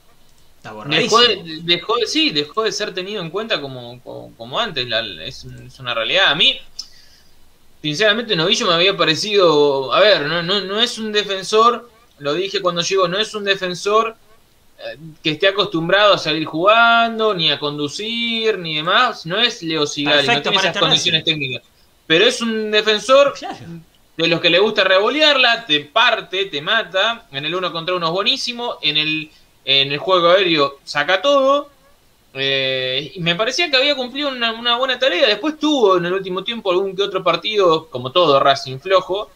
Está dejó borradísimo. de, dejó de- sí, dejó de ser tenido en cuenta como, como, como antes, la- es, es una realidad. A mí, sinceramente, Novillo me había parecido, a ver, no, no, no es un defensor, lo dije cuando llegó, no es un defensor eh, que esté acostumbrado a salir jugando, ni a conducir, ni demás, no es Leo Sigali, Perfecto no tiene esas condiciones técnicas. Pero es un defensor Claro. de los que le gusta revolearla, te parte, te mata. En el uno contra uno es buenísimo. En el, en el juego aéreo saca todo. Eh, y me parecía que había cumplido una, una buena tarea. Después tuvo en el último tiempo algún que otro partido, como todo Racing flojo.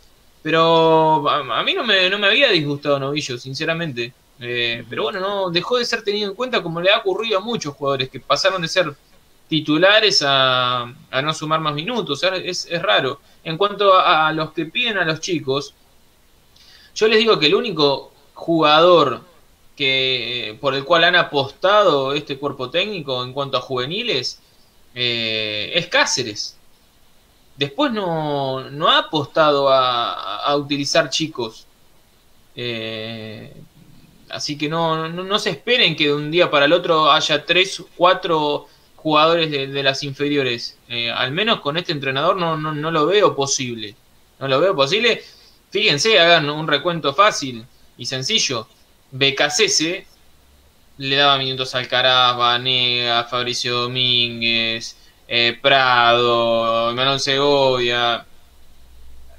Pero a, a mí no me, no me había disgustado Novillo, sinceramente. Eh, pero bueno, no dejó de ser tenido en cuenta como le ha ocurrido a muchos jugadores que pasaron de ser titulares a, a no sumar más minutos. Es, es raro. En cuanto a, a los que piden a los chicos, yo les digo que el único jugador que por el cual han apostado este cuerpo técnico en cuanto a juveniles eh, es Cáceres. Después no, no ha apostado a, a utilizar chicos. Eh, así que no, no, no se esperen que de un día para el otro haya tres, cuatro jugadores de, de las inferiores. Eh, al menos con este entrenador no, no, no lo veo posible. No lo veo posible. Fíjense, hagan un recuento fácil y sencillo. BKCS le daba minutos a Alcaraz, Vanega, Fabricio Domínguez, eh, Prado, Manuel Segovia.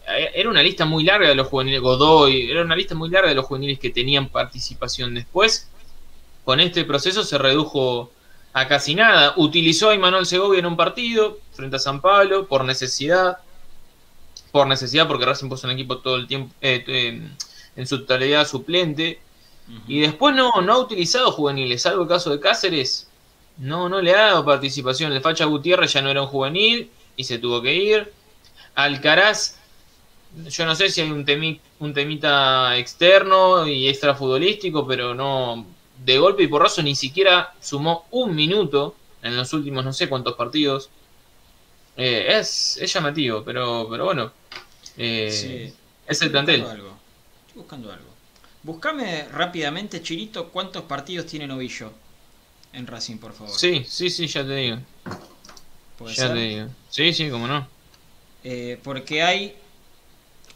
Eh, Era una lista muy larga de los juveniles, Godoy, era una lista muy larga de los juveniles que tenían participación. Después, con este proceso se redujo a casi nada. Utilizó a Imanol Segovia en un partido frente a San Pablo por necesidad. Por necesidad, porque Racing puso un equipo todo el tiempo eh, eh, en su totalidad suplente. Y después no, no ha utilizado juveniles, salvo el caso de Cáceres. No, no le ha dado participación. El Facha Gutiérrez ya no era un juvenil y se tuvo que ir. Alcaraz, yo no sé si hay un, temi- un temita externo y extrafutbolístico, pero no. De golpe y porrazo ni siquiera sumó un minuto en los últimos no sé cuántos partidos. Eh, es, es llamativo, pero, pero bueno. Eh, Sí. Es el plantel. buscando algo. Estoy buscando algo. Buscame rápidamente, Chirito, cuántos partidos tiene Novillo en Racing, por favor. Sí, sí, sí, ya te digo. ¿Puede Ya ser? te digo. Sí, sí, cómo no. Eh, porque hay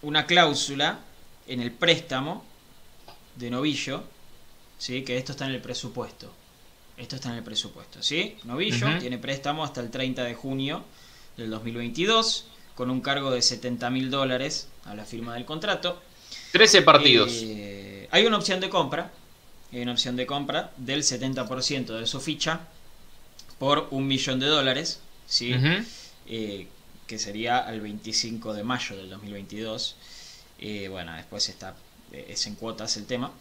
una cláusula en el préstamo de Novillo, ¿sí? que esto está en el presupuesto. Esto está en el presupuesto, ¿sí? Novillo tiene préstamo hasta el 30 de junio del 2022, con un cargo de 70 mil dólares a la firma del contrato. 13 partidos. Eh, hay una opción de compra, hay una opción de compra del 70% de su ficha por un millón de dólares, ¿sí? Eh, que sería al 25 de mayo del 2022. Eh, bueno, después está, eh, es en cuotas el tema.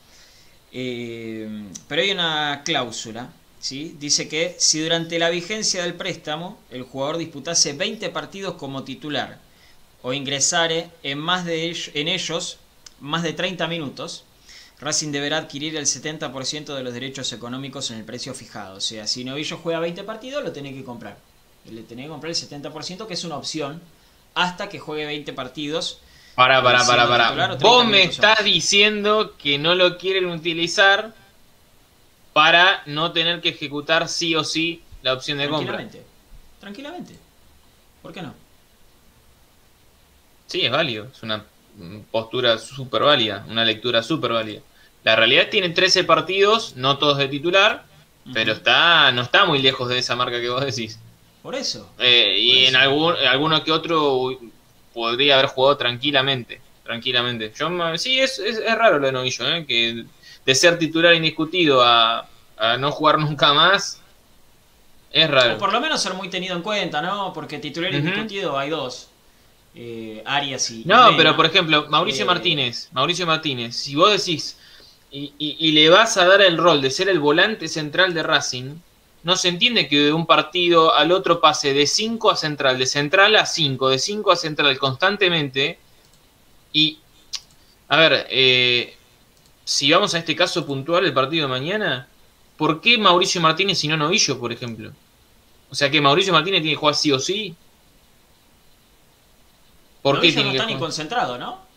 Eh, pero hay una cláusula, ¿sí? Dice que si durante la vigencia del préstamo el jugador disputase 20 partidos como titular o ingresare en, más de en ellos más de 30 minutos, Racing deberá adquirir el 70% de los derechos económicos en el precio fijado. O sea, si Novillo juega 20 partidos, lo tenés que comprar. Le tenés que comprar el 70%, que es una opción, hasta que juegue 20 partidos. Para, para, para, para. o 30 Vos me estás diciendo que no lo quieren utilizar para no tener que ejecutar sí o sí la opción de compra. Tranquilamente. Tranquilamente. ¿Por qué no? Sí, es válido. Es una postura súper válida, una lectura súper válida. La realidad tiene 13 partidos, no todos de titular, pero está no está muy lejos de esa marca que vos decís. Por eso. Eh, y Por en algún, alguno que otro podría haber jugado tranquilamente. Tranquilamente. Yo sí, es, es, es raro lo de Novillo, ¿eh? que de ser titular indiscutido a, a no jugar nunca más, es raro. O por lo menos ser muy tenido en cuenta, ¿no? Porque titular indiscutido hay dos. Eh, Arias y. No, pero por ejemplo, Mauricio Eh, Martínez, Mauricio Martínez, si vos decís y, y- y le vas a dar el rol de ser el volante central de Racing, no se entiende que de un partido al otro pase de 5 a central, de central a 5, de 5 a central constantemente. Y, a ver, eh, si vamos a este caso puntual, el partido de mañana, ¿por qué Mauricio Martínez y no Novillo, por ejemplo? O sea que Mauricio Martínez tiene que jugar sí o sí. ¿Por qué Novillo tiene no que está ni concentrado, ¿no?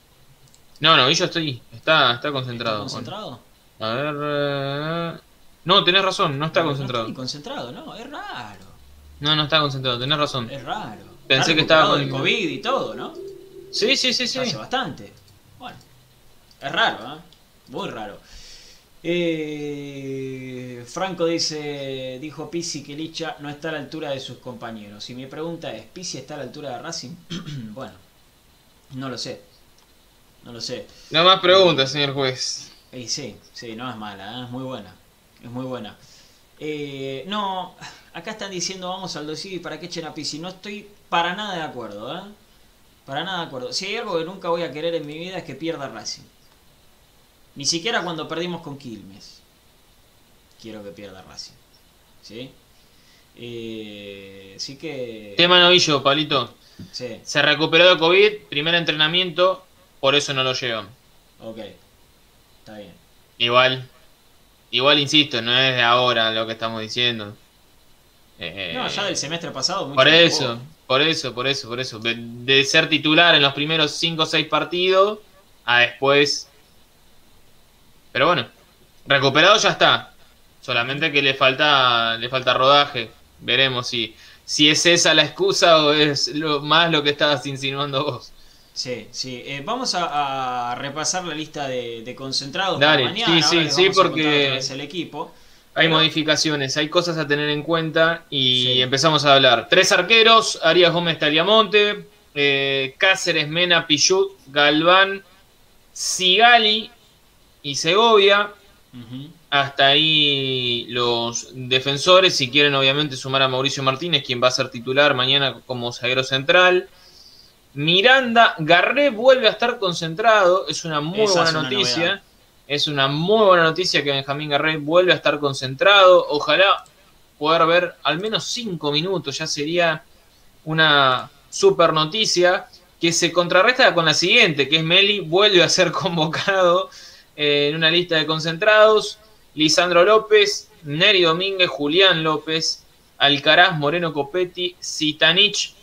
No, no, yo estoy. Está, está concentrado. ¿Está concentrado? A ver. eh, No, tenés razón, no está No, concentrado. No concentrado, no, es raro. No, no está concentrado, tenés razón. Es raro. Pensé Está que estaba con- del COVID y todo, ¿no? Sí, sí, sí, sí. Hace bastante. Bueno, es raro, ¿eh? Muy raro. Eh, Franco dice, dijo Pisi que Licha no está a la altura de sus compañeros. Y mi pregunta es, ¿Pisi está a la altura de Racing? bueno, no lo sé. No lo sé. No más preguntas, señor juez. Y sí, sí, no es mala, ¿eh? es muy buena. Es muy buena. Eh, no, acá están diciendo vamos al y para que echen a Pisi. No estoy para nada de acuerdo, ¿eh? Para nada de acuerdo. Si hay algo que nunca voy a querer en mi vida es que pierda Racing. Ni siquiera cuando perdimos con Quilmes. Quiero que pierda Racing. ¿Sí? Eh, así que... Tema novillo, Palito. Sí, Se recuperó de COVID, primer entrenamiento, por eso no lo llevan. ok. Está bien. Igual, igual insisto, no es de ahora lo que estamos diciendo. Eh, No, ya del semestre pasado... Por eso, por eso, por eso, por eso. De, de ser titular en los primeros 5 o 6 partidos a después. Pero bueno, recuperado ya está. Solamente que le falta le falta rodaje. Veremos si, si es esa la excusa o es lo, más lo que estabas insinuando vos. Sí, sí. Eh, vamos a, a repasar la lista de, de concentrados Dale, para mañana. sí, sí, sí, porque- vez el equipo. Hay Pero- modificaciones, hay cosas a tener en cuenta y Sí. empezamos a hablar. Tres arqueros, Arias Gómez Taliamonte, eh, Cáceres, Mena, Pichut, Galván, Sigali y Segovia. Hasta ahí los defensores, si quieren obviamente sumar a Mauricio Martínez, quien va a ser titular mañana como zaguero central. Miranda, Garré vuelve a estar concentrado, es una muy Esa buena una noticia. novedad. Es una muy buena noticia que Benjamín Garré vuelve a estar concentrado. Ojalá poder ver al menos cinco minutos, ya sería una super noticia que se contrarresta con la siguiente, que es Meli vuelve a ser convocado eh, en una lista de concentrados. Lisandro López, Neri Domínguez, Julián López, Alcaraz, Moreno Copetti, Zitanich,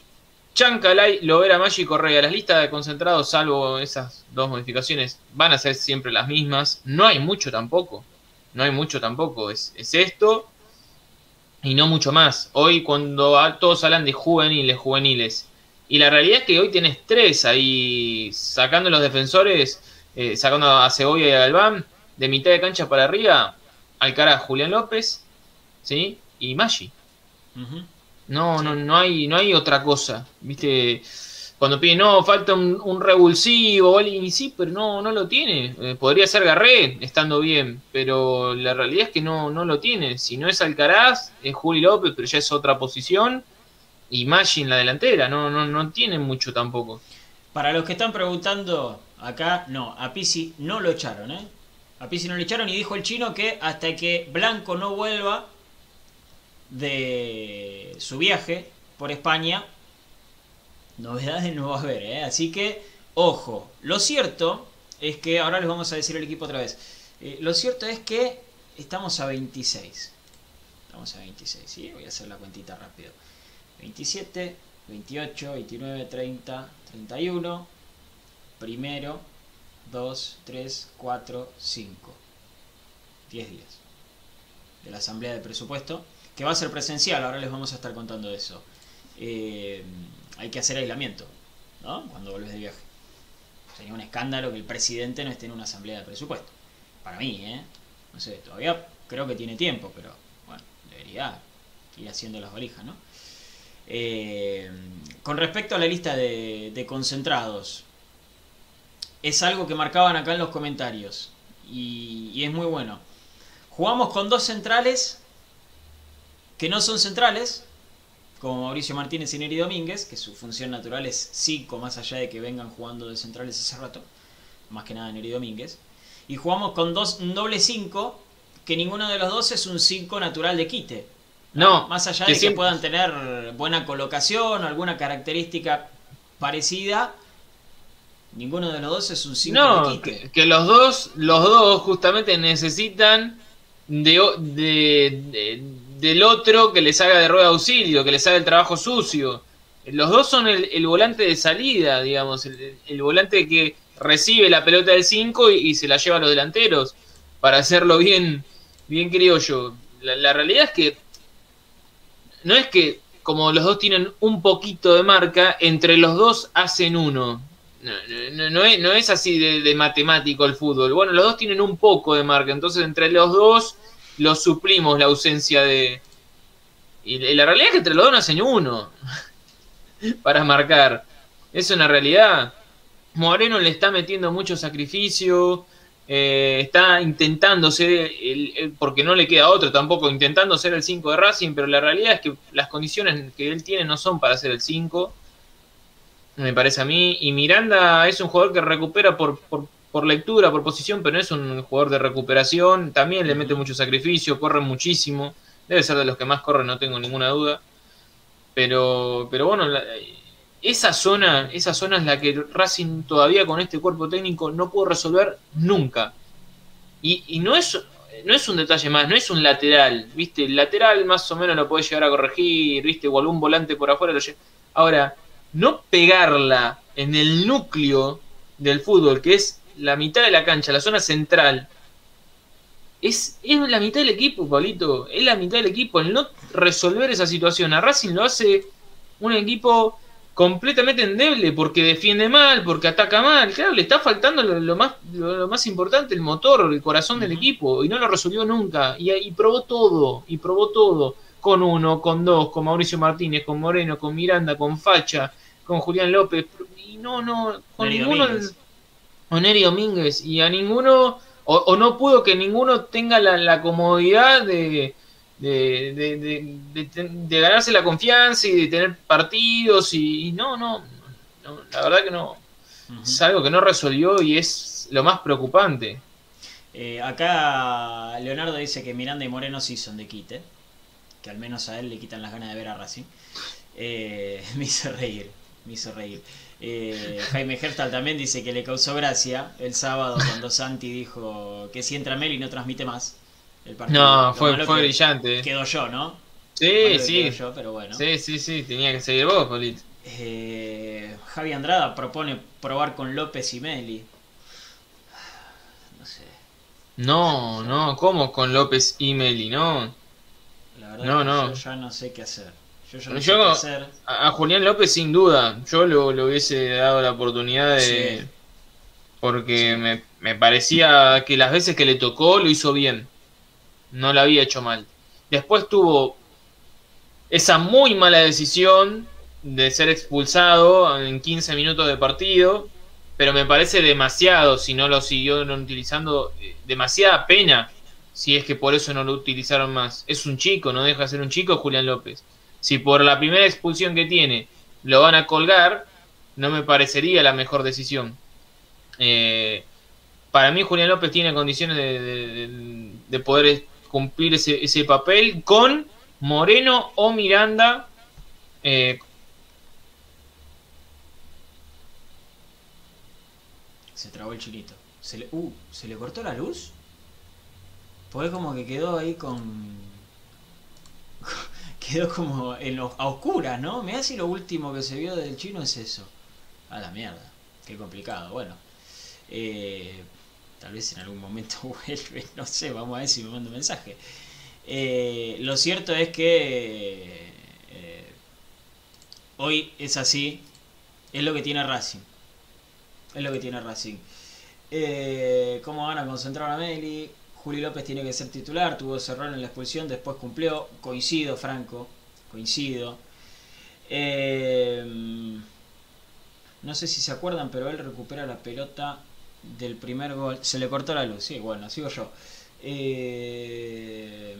Chancalay, Lovera Maggi y Correa. Las listas de concentrados, salvo esas dos modificaciones, van a ser siempre las mismas. No hay mucho tampoco. No hay mucho tampoco. Es, es esto y no mucho más. Hoy cuando todos hablan de juveniles, juveniles. Y la realidad es que hoy tenés tres ahí sacando los defensores, eh, sacando a Segovia y a Galván, de mitad de cancha para arriba, Alcaraz, Julián López, ¿sí? Y Maggi. No, no, no hay, no hay otra cosa. Viste, cuando piden, no, falta un, un revulsivo, y sí, pero no, no lo tiene. Eh, podría ser Garré, estando bien, pero la realidad es que no, no lo tiene. Si no es Alcaraz, es Juli López, pero ya es otra posición. Y Maggi en la delantera, no, no, no tiene mucho tampoco. Para los que están preguntando, acá no, a Pisi no lo echaron, ¿eh? A Pisi no lo echaron y dijo el chino que hasta que Blanco no vuelva de su viaje por España, novedades no va a haber, ¿eh? Así que, ojo, lo cierto es que, ahora les vamos a decir el equipo otra vez, Eh, lo cierto es que estamos a 26. Estamos a 26, ¿sí? Voy a hacer la cuentita rápido. 27, 28, 29, 30, 31. Primero, 2, 3, 4, 5. 10 días. De la asamblea de presupuesto, que va a ser presencial, ahora les vamos a estar contando eso. Eh, hay que hacer aislamiento, ¿no? Cuando volvés de viaje. Sería un escándalo que el presidente no esté en una asamblea de presupuesto. Para mí, ¿eh? No sé, todavía creo que tiene tiempo, pero bueno, debería ir haciendo las valijas, ¿no? Eh, con respecto a la lista de, concentrados, es algo que marcaban acá en los comentarios y es muy bueno. Jugamos con dos centrales que no son centrales, como Mauricio Martínez y Neri Domínguez, que su función natural es 5, más allá de que vengan jugando de centrales hace rato, más que nada Neri Domínguez. Y jugamos con dos, un doble 5, que ninguno de los dos es un 5 natural de quite. No, más allá de que puedan tener buena colocación o alguna característica parecida, ninguno de los dos es un 5 no, de quite. Que, que, los dos, los dos justamente necesitan de, de, de del otro que les haga de rueda auxilio, que les haga el trabajo sucio. Los dos son el, volante de salida, digamos, el, volante que recibe la pelota del 5 y, se la lleva a los delanteros, para hacerlo bien, bien criollo. La, la realidad es que no es que como los dos tienen un poquito de marca, entre los dos hacen uno. No, no, es, no es, así de, matemático el fútbol. Bueno, los dos tienen un poco de marca, entonces entre los dos los suplimos la ausencia de... Y la realidad es que entre los dos no uno para marcar. Es una realidad. Moreno le está metiendo mucho sacrificio, eh, está intentando ser, porque no le queda otro tampoco, intentando ser el 5 de Racing, pero la realidad es que las condiciones que él tiene no son para ser el 5, me parece a mí. Y Miranda es un jugador que recupera por, por, por lectura, por posición, pero es un jugador de recuperación. También le mete mucho sacrificio, corre muchísimo. Debe ser de los que más corren, no tengo ninguna duda. Pero, pero bueno, la, esa zona, esa zona es la que Racing todavía con este cuerpo técnico no pudo resolver nunca. Y, y no es no es un detalle más, no es un lateral, ¿viste? El lateral más o menos lo puede llegar a corregir, ¿viste? O algún volante por afuera. Lo Ahora, no pegarla en el núcleo del fútbol, que es la mitad de la cancha, la zona central, es, es la mitad del equipo, Pablito. Es la mitad del equipo. El no resolver esa situación a Racing lo hace un equipo completamente endeble porque defiende mal, porque ataca mal. Claro, le está faltando lo, lo más, lo, lo, más importante, el motor, el corazón del equipo. Y no lo resolvió nunca. Y, y, probó todo, y probó todo. Con uno, con dos, con Mauricio Martínez, con Moreno, con Miranda, con Facha, con Julián López. Y no, no, con ninguno. Domínguez. Con Neri Domínguez. Y a ninguno o, o, no pudo que ninguno tenga la, la comodidad de, de, de, de, ganarse la confianza y de tener partidos y, y no, no, no, la verdad que no. Uh -huh. Es algo que no resolvió y es lo más preocupante. Eh, acá Leonardo dice que Miranda y Moreno sí son de quite, que al menos a él le quitan las ganas de ver a Racing. Eh, me hizo reír, me hizo reír. Eh, Jaime Hertal también dice que le causó gracia el sábado cuando Santi dijo que si entra Meli no transmite más el partido. No, fue, fue brillante. Quedó yo, ¿no? Sí, sí. Yo, pero bueno. Sí, sí, sí, tenía que seguir vos, Polito. Eh, Javi Andrada propone probar con López y Meli. No sé. No, no, ¿cómo con López y Meli? No. La verdad no, no. yo ya no sé qué hacer. Yo, yo, no yo a, a, Julián López sin duda, yo lo, le hubiese dado la oportunidad de... Sí. Porque sí. Me, me, parecía que las veces que le tocó lo hizo bien. No lo había hecho mal. Después tuvo esa muy mala decisión de ser expulsado en 15 minutos de partido. Pero me parece demasiado si no lo siguió utilizando. Eh, demasiada pena si es que por eso no lo utilizaron más. Es un chico, no deja de ser un chico Julián López si por la primera expulsión que tiene lo van a colgar, no me parecería la mejor decisión. Eh, para mí Julián López tiene condiciones de, de, de poder cumplir ese, ese, papel con Moreno o Miranda. Eh, se trabó el chilito. ¿Se le, uh, ¿Se le cortó la luz? Pues como que quedó ahí con. Quedó como en los, a oscuras, ¿no? Me hace lo último que se vio del chino es eso. A la mierda. Qué complicado. Bueno. Eh, tal vez en algún momento vuelve. No sé, vamos a ver si me manda un mensaje. Eh, lo cierto es que. eh, hoy es así. Es lo que tiene Racing. Es lo que tiene Racing. ¿Cómo van a concentrar a Meli? Juli López tiene que ser titular, tuvo ese error en la expulsión, después cumplió. Coincido, Franco, coincido. Eh, no sé si se acuerdan, pero él recupera la pelota del primer gol. Se le cortó la luz, sí, bueno, sigo yo. Eh,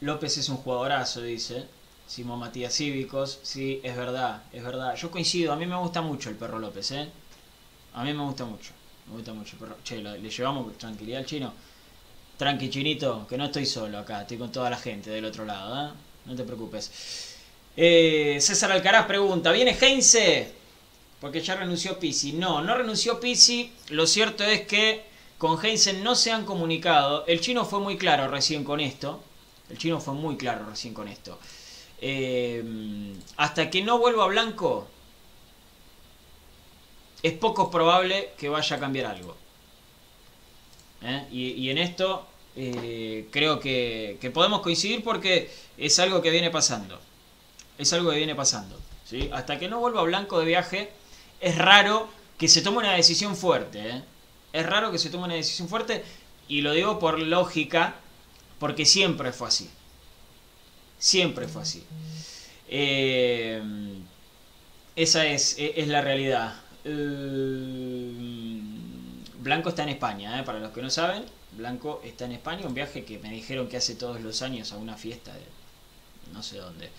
López es un jugadorazo, dice. Simón Matías Cívicos, sí, es verdad, es verdad. Yo coincido, a mí me gusta mucho el perro López, ¿eh? A mí me gusta mucho, me gusta mucho el perro. Che, ¿le le llevamos tranquilidad al chino? Tranqui, chinito, que no estoy solo acá, estoy con toda la gente del otro lado, ¿eh? No te preocupes. Eh, César Alcaraz pregunta, ¿viene Heinze? Porque ya renunció Pisi. No, no renunció Pisi. Lo cierto es que con Heinze no se han comunicado. El chino fue muy claro recién con esto. El chino fue muy claro recién con esto. Eh, hasta que no vuelva Blanco, es poco probable que vaya a cambiar algo. ¿Eh? Y, en esto eh, creo que, podemos coincidir porque es algo que viene pasando. Es algo que viene pasando. ¿sí? Hasta que no vuelva Blanco de viaje, es raro que se tome una decisión fuerte. ¿eh? Es raro que se tome una decisión fuerte y lo digo por lógica, porque siempre fue así. Siempre fue así. Esa es, e, es la realidad. Eh, Blanco está en España, ¿eh? para los que no saben. Blanco está en España, un viaje que me dijeron que hace todos los años a una fiesta de no sé dónde.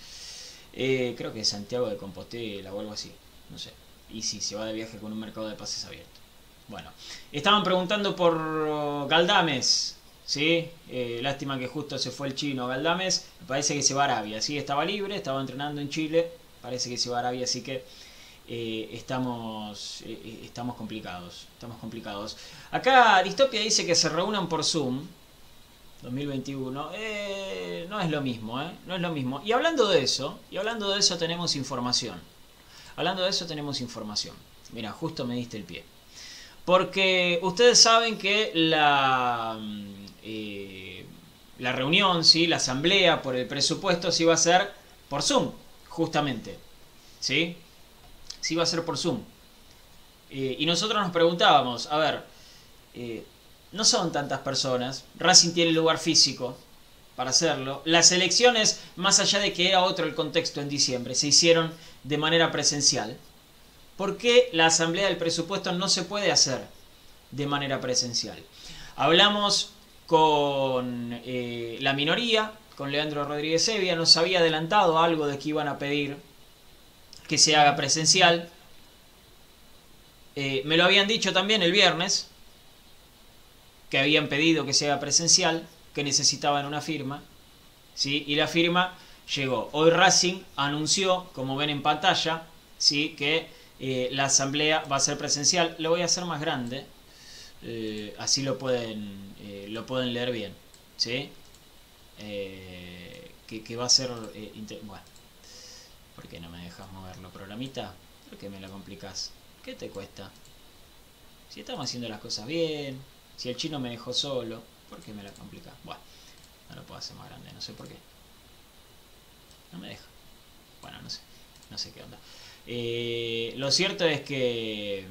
Eh, creo que Santiago de Compostela o algo así, no sé. Y si se va de viaje con un mercado de pases abierto. Bueno, estaban preguntando por Galdames, ¿sí? Lástima que justo se fue el chino Galdames. Me parece que se va a Arabia, ¿sí? Estaba libre, estaba entrenando en Chile. Parece que se va a Arabia, así que eh, estamos, eh, estamos complicados. Estamos complicados. Acá Distopia dice que se reúnan por Zoom. 2021. Eh, no es lo mismo. No es lo mismo. Y hablando de eso, y hablando de eso tenemos información. Hablando de eso tenemos información. Mira, justo me diste el pie. Porque ustedes saben que la, mm, la reunión, ¿sí? la asamblea por el presupuesto sí va a ser por Zoom, justamente. ¿Sí? Sí va a ser por Zoom. Eh, y nosotros nos preguntábamos, a ver, eh, no son tantas personas, Racing tiene lugar físico para hacerlo. Las elecciones, más allá de que era otro el contexto en diciembre, se hicieron de manera presencial. ¿Por qué la asamblea del presupuesto no se puede hacer de manera presencial? Hablamos con eh, la minoría, con Leandro Rodríguez Evia, nos había adelantado algo de que iban a pedir que se haga presencial. Eh, me lo habían dicho también el viernes, que habían pedido que se haga presencial, que necesitaban una firma, ¿sí? y la firma llegó. Hoy Racing anunció, como ven en pantalla, ¿sí? que eh, la asamblea va a ser presencial. Lo voy a hacer más grande, eh, así lo pueden, lo pueden leer bien. ¿sí? Que, va a ser... bueno, ¿por qué no me dejas moverlo, programita? ¿Por qué me lo complicás? ¿Qué te cuesta? Si estamos haciendo las cosas bien, si el chino me dejó solo, ¿por qué me la complicás? Bueno, no lo puedo hacer más grande, no sé por qué. No me deja. Bueno, no sé, no sé qué onda. Eh, lo cierto es que...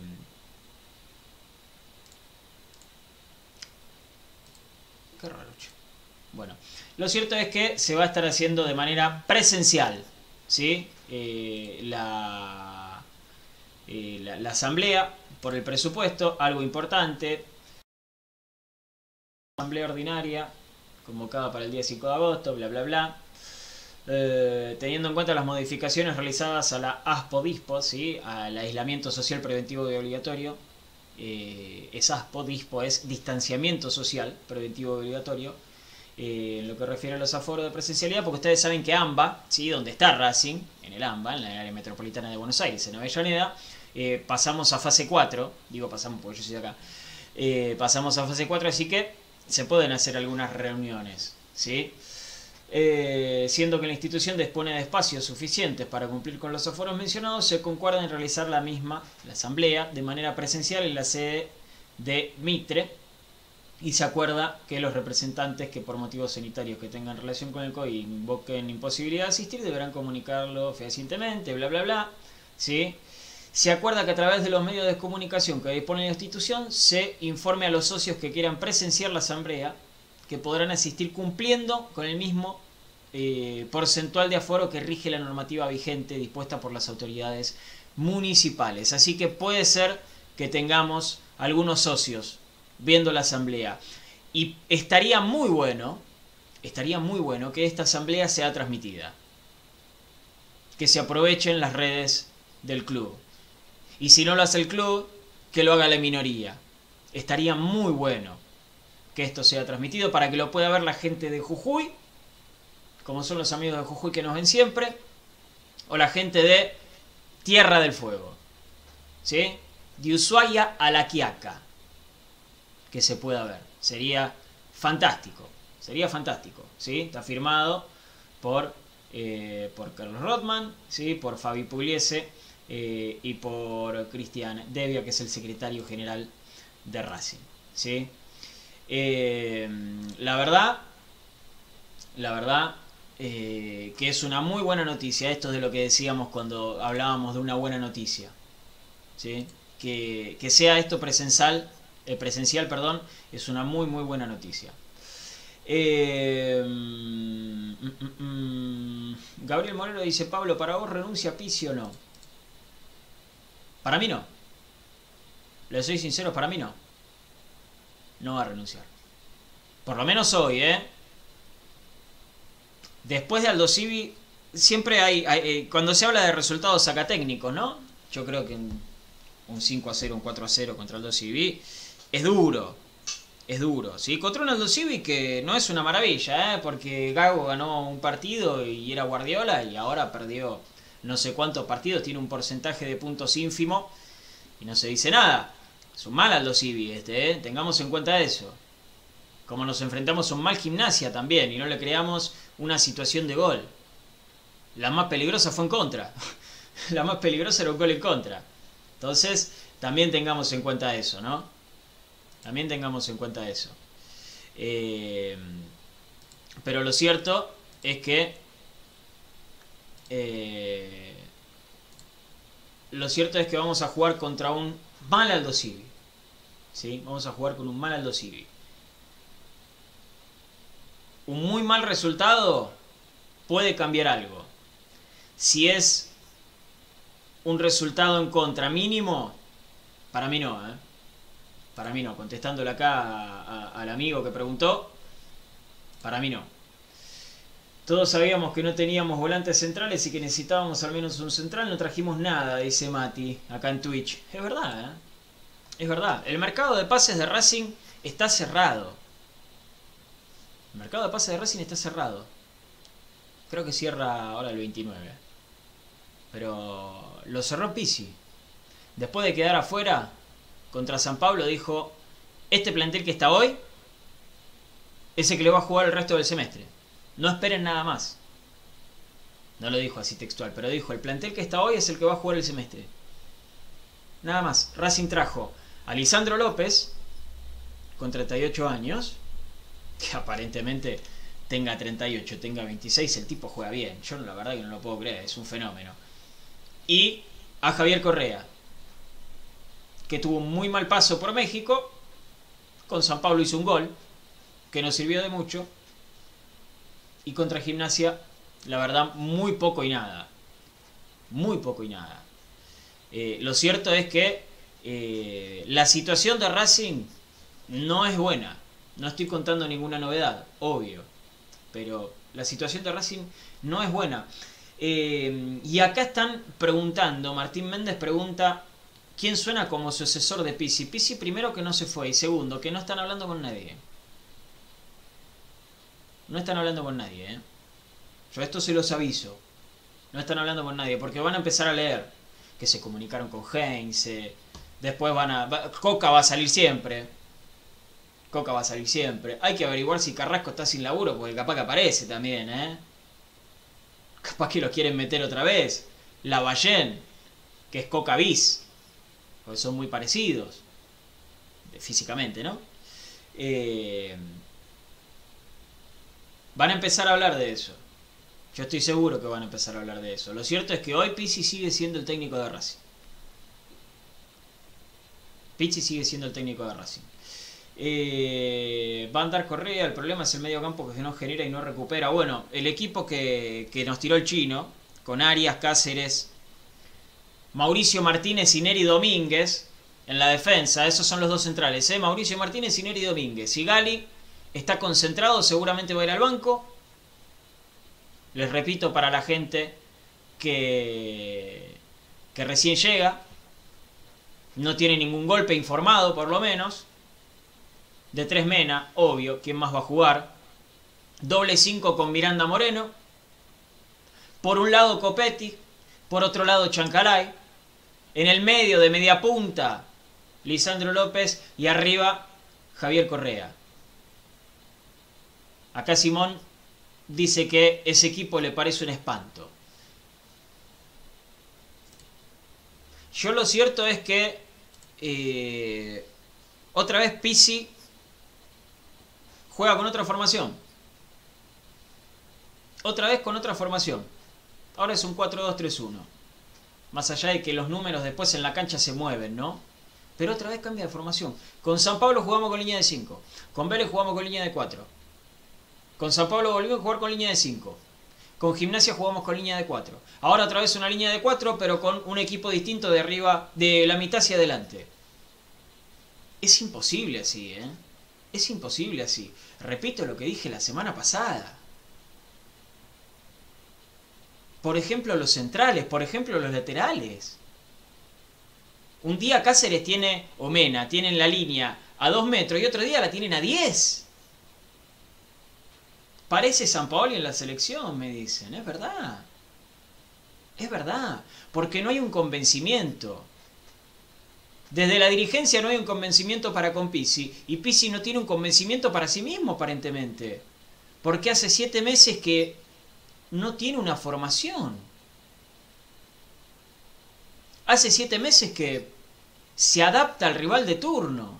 Qué raro. Bueno, lo cierto es que se va a estar haciendo de manera presencial, ¿sí? Eh, la, eh, la, asamblea por el presupuesto, algo importante. Asamblea ordinaria convocada para el día 5 de agosto, bla, bla, bla. Eh, teniendo en cuenta las modificaciones realizadas a la ASPO-DISPO, ¿sí? al aislamiento social preventivo y obligatorio, es ASPO-DISPO, es distanciamiento social preventivo y obligatorio, eh, en lo que refiere a los aforos de presencialidad, porque ustedes saben que AMBA, ¿sí? donde está Racing, en el AMBA, en la área metropolitana de Buenos Aires, en Avellaneda, eh, pasamos a fase 4, digo pasamos porque yo soy acá, eh, pasamos a fase 4, así que se pueden hacer algunas reuniones, ¿sí? Siendo que la institución dispone de espacios suficientes para cumplir con los aforos mencionados, se concuerda en realizar la misma, la asamblea, de manera presencial en la sede de Mitre, y se acuerda que los representantes que por motivos sanitarios que tengan relación con el COVID invoquen imposibilidad de asistir deberán comunicarlo fehacientemente, bla bla bla, ¿sí? Se acuerda que a través de los medios de comunicación que dispone la institución se informe a los socios que quieran presenciar la asamblea que podrán asistir cumpliendo con el mismo eh, porcentual de aforo que rige la normativa vigente dispuesta por las autoridades municipales. Así que puede ser que tengamos algunos socios viendo la asamblea. Y estaría muy bueno, estaría muy bueno que esta asamblea sea transmitida. Que se aprovechen las redes del club. Y si no lo hace el club, que lo haga la minoría. Estaría muy bueno que esto sea transmitido para que lo pueda ver la gente de Jujuy, como son los amigos de Jujuy que nos ven siempre, o la gente de Tierra del Fuego. ¿Sí? De Ushuaia a La Quiaca. Que se pueda ver. Sería fantástico. Sería fantástico. ¿Sí? Está firmado por, eh, por Carlos Rothman, ¿sí? por Fabi Pugliese eh, y por Cristian Devia, que es el secretario general de Racing. ¿sí? Eh, la verdad, la verdad que es una muy buena noticia. Esto es de lo que decíamos cuando hablábamos de una buena noticia. ¿sí? Que, sea esto presencial, presencial perdón, es una muy muy buena noticia. Mm, mm, mm, Gabriel Moreno dice, Pablo, ¿para vos renuncia Pisi o no? Para mí no. Le soy sincero, para mí no. No va a renunciar. Por lo menos hoy, ¿eh? Después de Aldo Civi, siempre hay, eh, Cuando se habla de resultados sacatécnicos, ¿no? Yo creo que un, 5 a 0, un 4 a 0 contra Aldo Civi es duro. Es duro, ¿sí? Contra un Aldo Civi que no es una maravilla, ¿eh? Porque Gago ganó un partido y era Guardiola y ahora perdió no sé cuántos partidos, tiene un porcentaje de puntos ínfimo y no se dice nada. Es un mal Aldo Civi este, ¿eh? tengamos en cuenta eso. Como nos enfrentamos a un mal gimnasia también y no le creamos una situación de gol. La más peligrosa fue en contra. La más peligrosa era un gol en contra. Entonces, también tengamos en cuenta eso, ¿no? También tengamos en cuenta eso. Eh, pero lo cierto es que eh, lo cierto es que vamos a jugar contra un mal Aldo Civi. ¿sí? Vamos a jugar con un mal Aldo Civi. Un muy mal resultado puede cambiar algo. Si es un resultado en contra mínimo, para mí no. ¿eh? Para mí no. Contestándole acá al amigo que preguntó, para mí no. Todos sabíamos que no teníamos volantes centrales y que necesitábamos al menos un central. No trajimos nada, dice Mati, acá en Twitch. Es verdad, ¿eh? Es verdad. El mercado de pases de Racing está cerrado. El mercado de pases de Racing está cerrado. Creo que cierra ahora el 29. Pero lo cerró Pisi. Después de quedar afuera contra San Pablo, dijo: Este plantel que está hoy es el que le va a jugar el resto del semestre. No esperen nada más. No lo dijo así textual, pero dijo, el plantel que está hoy es el que va a jugar el semestre. Nada más. Racing trajo a Lisandro López, con 38 años, que aparentemente tenga 38, tenga 26, el tipo juega bien. Yo la verdad que no lo puedo creer, es un fenómeno. Y a Javier Correa, que tuvo un muy mal paso por México, con San Pablo hizo un gol, que nos sirvió de mucho, y contra Gimnasia, la verdad, muy poco y nada. Muy poco y nada. Eh, lo cierto es que eh, la situación de Racing no es buena. No estoy contando ninguna novedad, obvio. Pero la situación de Racing no es buena. Eh, y acá están preguntando, Martín Méndez pregunta, ¿quién suena como sucesor de Pisi? Pisi primero que no se fue y segundo que no están hablando con nadie. No están hablando con nadie, ¿eh? Yo esto se los aviso. No están hablando con nadie, porque van a empezar a leer que se comunicaron con Heinz, después van a... Coca va a salir siempre. Coca va a salir siempre. Hay que averiguar si Carrasco está sin laburo, porque capaz que aparece también, ¿eh? Capaz que lo quieren meter otra vez. La Ballén, que es Coca Bis, porque son muy parecidos físicamente, ¿no? Eh, van a empezar a hablar de eso. Yo estoy seguro que van a empezar a hablar de eso. Lo cierto es que hoy Pizzi sigue siendo el técnico de Racing. Pizzi sigue siendo el técnico de Racing. Eh, va a andar Correa, el problema es el medio campo que no genera y no recupera. Bueno, el equipo que, que nos tiró el chino, con Arias, Cáceres, Mauricio Martínez y Neri Domínguez en la defensa, esos son los dos centrales, ¿eh? Mauricio Martínez y Neri Domínguez. Y Gali está concentrado, seguramente va a ir al banco. Les repito para la gente que, que recién llega, no tiene ningún golpe informado por lo menos. De tres Mena, obvio, ¿quién más va a jugar? Doble 5 con Miranda Moreno. Por un lado Copetti, por otro lado Chancalay. En el medio de media punta, Lisandro López y arriba Javier Correa. Acá Simón dice que ese equipo le parece un espanto. Yo lo cierto es que eh, otra vez Pisi juega con otra formación. Otra vez con otra formación. Ahora es un 4-2-3-1. Más allá de que los números después en la cancha se mueven, ¿no? Pero otra vez cambia de formación. Con San Pablo jugamos con línea de 5. Con Vélez jugamos con línea de 4. Con San Pablo volvimos a jugar con línea de 5. Con Gimnasia jugamos con línea de 4. Ahora otra vez una línea de 4, pero con un equipo distinto de arriba, de la mitad hacia adelante. Es imposible así, ¿eh? Es imposible así. Repito lo que dije la semana pasada. Por ejemplo, los centrales, por ejemplo, los laterales. Un día Cáceres tiene, o Mena, tienen la línea a 2 metros y otro día la tienen a 10. Parece San Paolo en la selección, me dicen. Es verdad. Es verdad. Porque no hay un convencimiento. Desde la dirigencia no hay un convencimiento para con Pisi. Y Pisi no tiene un convencimiento para sí mismo, aparentemente. Porque hace siete meses que no tiene una formación. Hace siete meses que se adapta al rival de turno.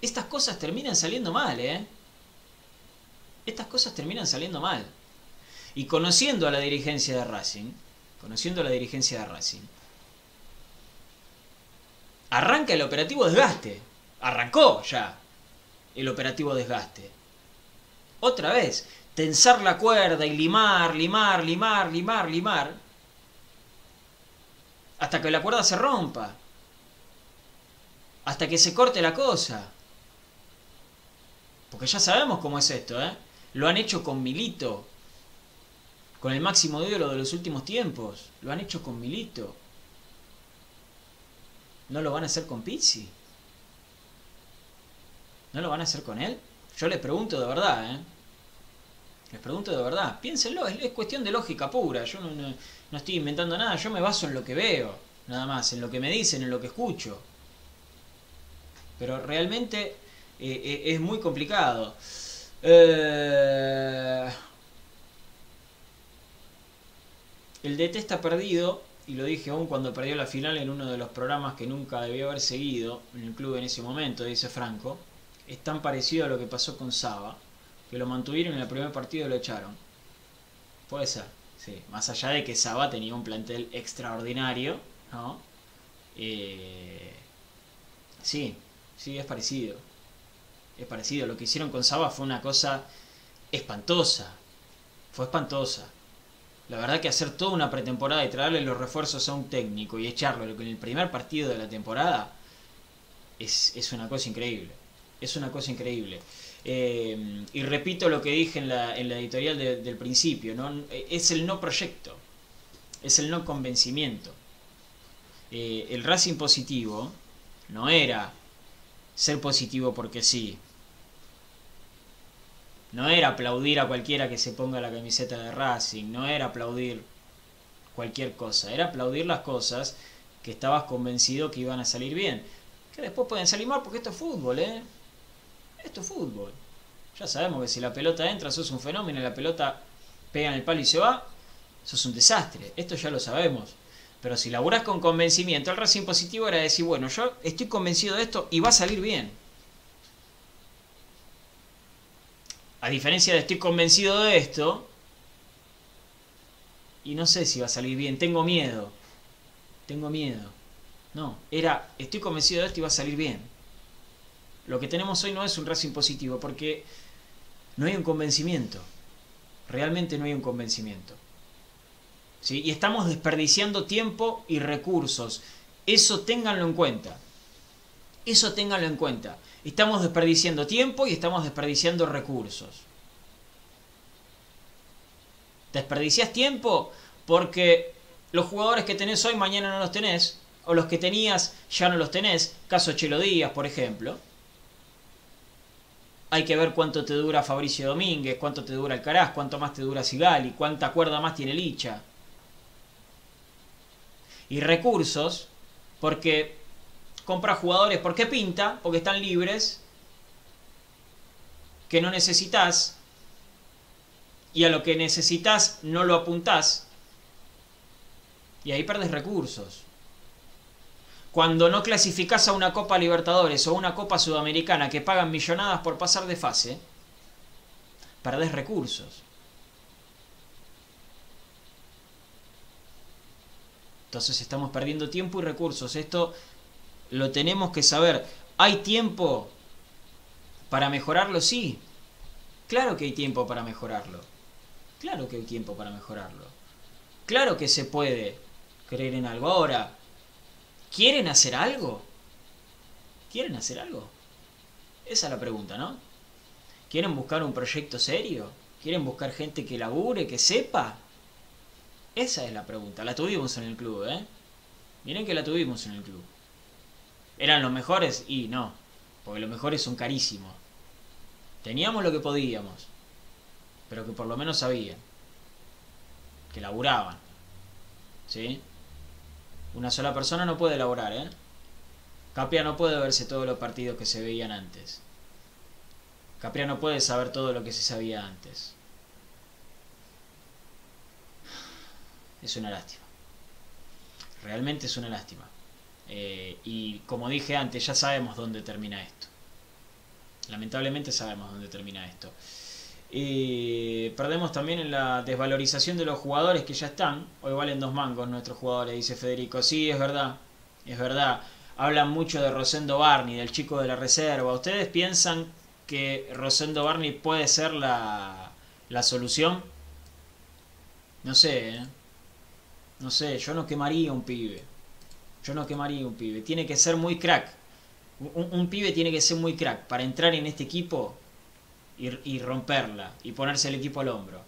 Estas cosas terminan saliendo mal, ¿eh? Estas cosas terminan saliendo mal. Y conociendo a la dirigencia de Racing, conociendo a la dirigencia de Racing, arranca el operativo desgaste. Arrancó ya el operativo desgaste. Otra vez, tensar la cuerda y limar, limar, limar, limar, limar, hasta que la cuerda se rompa, hasta que se corte la cosa. Porque ya sabemos cómo es esto, ¿eh? Lo han hecho con Milito, con el máximo ídolo de los últimos tiempos. Lo han hecho con Milito. ¿No lo van a hacer con Pizzi? ¿No lo van a hacer con él? Yo les pregunto de verdad, ¿eh? Les pregunto de verdad. Piénsenlo, es, cuestión de lógica pura. Yo no, no, estoy inventando nada, yo me baso en lo que veo, nada más, en lo que me dicen, en lo que escucho. Pero realmente eh, eh, es muy complicado. Eh, el DT está perdido, y lo dije aún cuando perdió la final en uno de los programas que nunca debió haber seguido en el club en ese momento, dice Franco. Es tan parecido a lo que pasó con Saba, que lo mantuvieron en el primer partido lo echaron. Puede ser, sí. Más allá de que Saba tenía un plantel extraordinario, ¿no? Eh, sí, sí, es parecido es parecido. Lo que hicieron con Saba fue una cosa espantosa. Fue espantosa. La verdad que hacer toda una pretemporada y traerle los refuerzos a un técnico y echarlo en el primer partido de la temporada es, una cosa increíble. Es una cosa increíble. Eh, y repito lo que dije en la, en la editorial del principio, ¿no? es el no proyecto, es el no convencimiento. Eh, el Racing positivo no era ser positivo porque sí, no era aplaudir a cualquiera que se ponga la camiseta de Racing, no era aplaudir cualquier cosa, era aplaudir las cosas que estabas convencido que iban a salir bien. que después pueden salir mal porque esto es fútbol, ¿eh? Esto es fútbol. Ya sabemos que si la pelota entra, sos un fenómeno, la pelota pega en el palo y se va, sos un desastre. Esto ya lo sabemos. Pero si laburás con convencimiento, el Racing positivo era decir, bueno, yo estoy convencido de esto y va a salir bien. A diferencia de estoy convencido de esto, y no sé si va a salir bien, tengo miedo. Tengo miedo. No, era estoy convencido de esto y va a salir bien. Lo que tenemos hoy no es un Racing positivo porque no hay un convencimiento. Realmente no hay un convencimiento. ¿Sí? Y estamos desperdiciando tiempo y recursos. Eso ténganlo en cuenta. Eso ténganlo en cuenta. Estamos desperdiciando tiempo y estamos desperdiciando recursos. Desperdicias tiempo porque los jugadores que tenés hoy mañana no los tenés. O los que tenías ya no los tenés. Caso Chelo Díaz, por ejemplo. Hay que ver cuánto te dura Fabricio Domínguez, cuánto te dura Alcaraz, cuánto más te dura Sigali, cuánta cuerda más tiene Licha. Y recursos, porque compra jugadores porque pinta, porque están libres, que no necesitas, y a lo que necesitas no lo apuntás, y ahí perdes recursos. Cuando no clasificás a una Copa Libertadores o una Copa Sudamericana que pagan millonadas por pasar de fase, perdés recursos. Entonces estamos perdiendo tiempo y recursos. Esto lo tenemos que saber. ¿Hay tiempo para mejorarlo? Sí. Claro que hay tiempo para mejorarlo. Claro que hay tiempo para mejorarlo. Claro que se puede creer en algo. Ahora, ¿Quieren hacer algo? ¿Quieren hacer algo? Esa es la pregunta, ¿no? ¿Quieren buscar un proyecto serio? ¿Quieren buscar gente que labure, que sepa? Esa es la pregunta. La tuvimos en el club, ¿eh? Miren que la tuvimos en el club. ¿Eran los mejores? Y no, porque los mejores son carísimos. Teníamos lo que podíamos, pero que por lo menos sabían. Que laburaban. ¿Sí? Una sola persona no puede elaborar, ¿eh? Capria no puede verse todos los partidos que se veían antes. Capria no puede saber todo lo que se sabía antes. Es una lástima. Realmente es una lástima. Eh, y como dije antes, ya sabemos dónde termina esto. Lamentablemente sabemos dónde termina esto. Y perdemos también en la desvalorización de los jugadores que ya están. Hoy valen dos mangos nuestros jugadores, dice Federico. Sí, es verdad, es verdad. Hablan mucho de Rosendo Barney, del chico de la reserva. ¿Ustedes piensan que Rosendo Barney puede ser la, la solución? No sé, ¿eh? No sé, yo no quemaría un pibe. Yo no quemaría un pibe. Tiene que ser muy crack. un pibe tiene que ser muy crack para entrar en este equipo y, romperla y ponerse el equipo al hombro.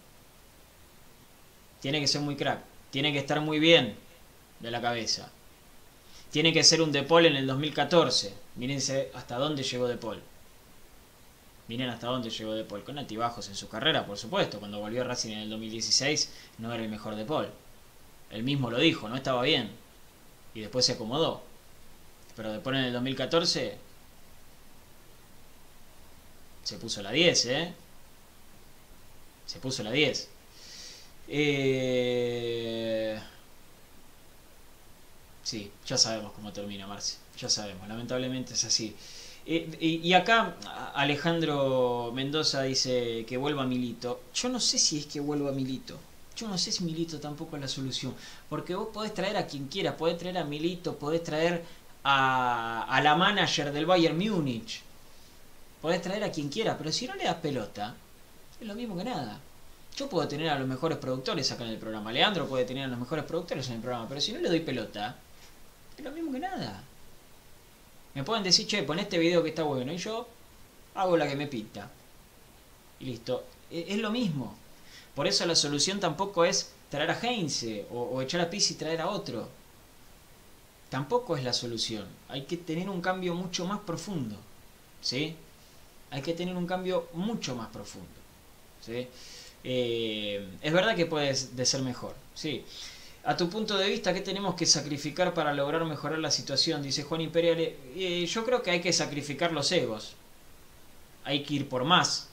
Tiene que ser muy crack, tiene que estar muy bien de la cabeza. Tiene que ser un De Paul en el 2014. Mírense hasta dónde llegó De Paul. Miren hasta dónde llegó De Paul. Con altibajos en su carrera, por supuesto. Cuando volvió a Racing en el 2016 no era el mejor De Paul. Él mismo lo dijo, no estaba bien. Y después se acomodó. Pero De Paul en el 2014 se puso la 10, ¿eh? Se puso la 10. Eh... Sí, ya sabemos cómo termina Marce. Ya sabemos, lamentablemente es así. Eh, y, acá Alejandro Mendoza dice que vuelva Milito. Yo no sé si es que vuelva Milito. Yo no sé si Milito tampoco es la solución. Porque vos podés traer a quien quiera. Podés traer a Milito, podés traer a, a la manager del Bayern Múnich podés traer a quien quiera, pero si no le das pelota, es lo mismo que nada. Yo puedo tener a los mejores productores acá en el programa. Leandro puede tener a los mejores productores en el programa, pero si no le doy pelota, es lo mismo que nada. Me pueden decir, che, pon este video que está bueno, y yo hago la que me pinta. Y listo. E, es, lo mismo. Por eso la solución tampoco es traer a Heinze o, o echar a Pizzi y traer a otro. Tampoco es la solución. Hay que tener un cambio mucho más profundo. ¿Sí? Hay que tener un cambio mucho más profundo. ¿sí? Eh, es verdad que puede de ser mejor, sí. a tu punto de vista, ¿qué tenemos que sacrificar para lograr mejorar la situación? Dice Juan Imperial. Eh, yo creo que hay que sacrificar los egos. Hay que ir por más.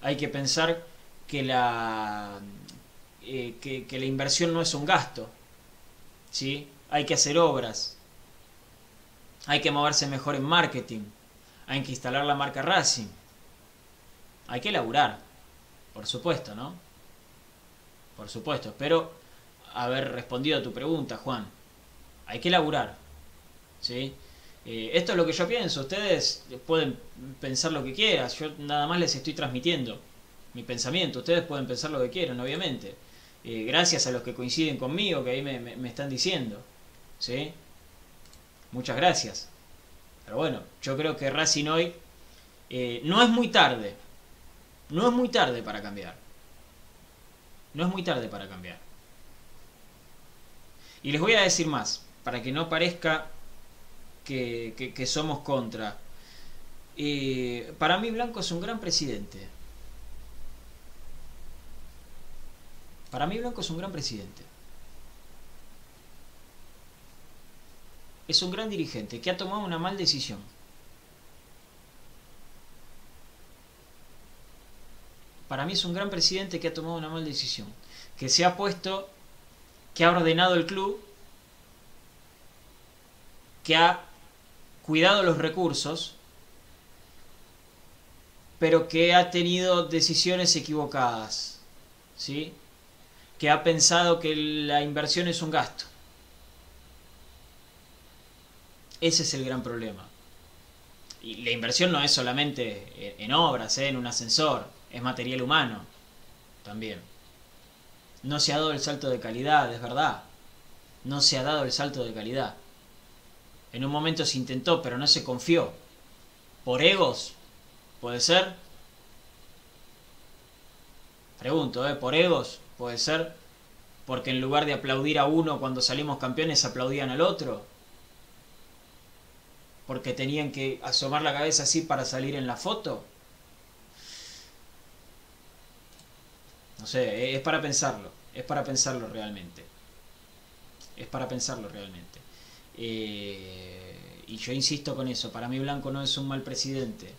Hay que pensar que la, eh, que, la inversión no es un gasto. ¿sí? Hay que hacer obras. Hay que moverse mejor en marketing. Hay que instalar la marca Racing. Hay que laburar. Por supuesto, ¿no? Por supuesto. Pero haber respondido a tu pregunta, Juan. Hay que laburar. ¿sí? Eh, esto es lo que yo pienso. Ustedes pueden pensar lo que quieran. Yo nada más les estoy transmitiendo mi pensamiento. Ustedes pueden pensar lo que quieran, obviamente. Eh, gracias a los que coinciden conmigo, que ahí me, están diciendo. ¿sí? Muchas gracias. Pero bueno, yo creo que Racing hoy eh, no es muy tarde. No es muy tarde para cambiar. No es muy tarde para cambiar. Y les voy a decir más, para que no parezca que, somos contra. Eh, para mí Blanco es un gran presidente. Para mí Blanco es un gran presidente. Es un gran dirigente que ha tomado una mal decisión. Para mí es un gran presidente que ha tomado una mal decisión. Que se ha puesto que ha ordenado el club, que ha cuidado los recursos, pero que ha tenido decisiones equivocadas, ¿sí? que ha pensado que la inversión es un gasto. Ese es el gran problema. Y la inversión no es solamente en obras, ¿eh? en un ascensor, es material humano también. No se ha dado el salto de calidad, es verdad. No se ha dado el salto de calidad. En un momento se intentó, pero no se confió. ¿Por egos? ¿Puede ser? Pregunto, ¿eh? ¿Por egos? ¿Puede ser? Porque en lugar de aplaudir a uno cuando salimos campeones, aplaudían al otro. Porque tenían que asomar la cabeza así para salir en la foto. No sé, es para pensarlo. Es para pensarlo realmente. Es para pensarlo realmente. Eh, y yo insisto con eso. Para mí Blanco no es un mal presidente.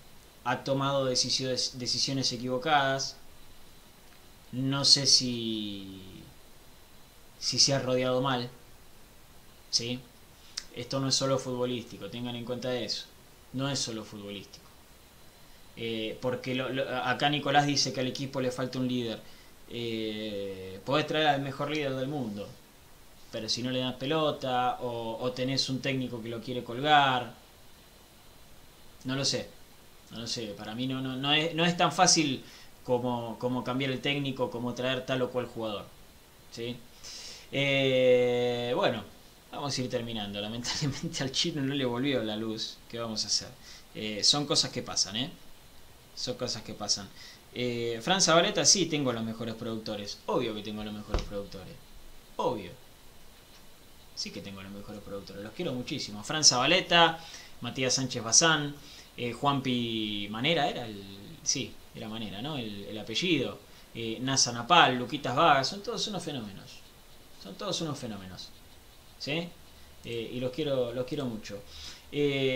Ha tomado decisiones, decisiones equivocadas. No sé si, si se ha rodeado mal. ¿Sí? Esto no es solo futbolístico, tengan en cuenta eso. No es solo futbolístico. Eh, porque acá Nicolás dice que al equipo le falta un líder eh, podés traer al mejor líder del mundo, pero si no le das pelota o, tenés un técnico que lo quiere colgar, no lo sé, no lo sé, para mí no, no, no, es, no es tan fácil como, como cambiar el técnico, como traer tal o cual jugador. ¿sí? Eh, bueno, vamos a ir terminando. Lamentablemente al chino no le volvió la luz. ¿Qué vamos a hacer? Eh, son cosas que pasan, ¿eh? Son cosas que pasan. Eh, Fran Zabaleta, sí, tengo los mejores productores. Obvio que tengo los mejores productores. Obvio. Sí que tengo los mejores productores. Los quiero muchísimo. Fran Zabaleta, Matías Sánchez Bazán, eh, Juanpi Manera, era el. Sí, era Manera, ¿no? El, apellido. Eh, Nasa Napal, Luquitas Vagas, son todos unos fenómenos. Son todos unos fenómenos. ¿Sí? Eh, y los quiero, los quiero mucho.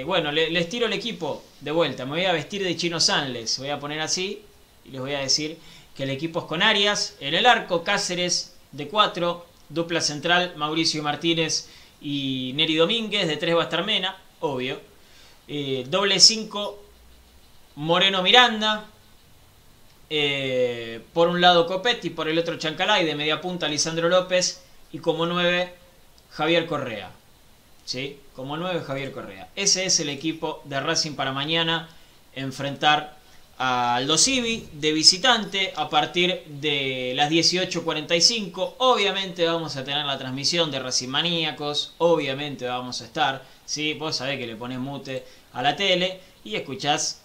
bueno, les tiro el equipo de vuelta. Me voy a vestir de Chino Sanles. Voy a poner así y les voy a decir que el equipo es con Arias, en el arco Cáceres de 4, dupla central Mauricio Martínez y Neri Domínguez, de 3 va a estar Mena, obvio. Eh, doble 5 Moreno Miranda, eh, por un lado Copetti, por el otro Chancalay, de media punta Lisandro López y como 9 Javier Correa. ¿Sí? Como 9 Javier Correa. Ese es el equipo de Racing para mañana enfrentar Aldo Civi de visitante a partir de las 18.45. Obviamente vamos a tener la transmisión de Racing Maníacos. Obviamente vamos a estar. ¿sí? Vos sabés que le pones mute a la tele y escuchás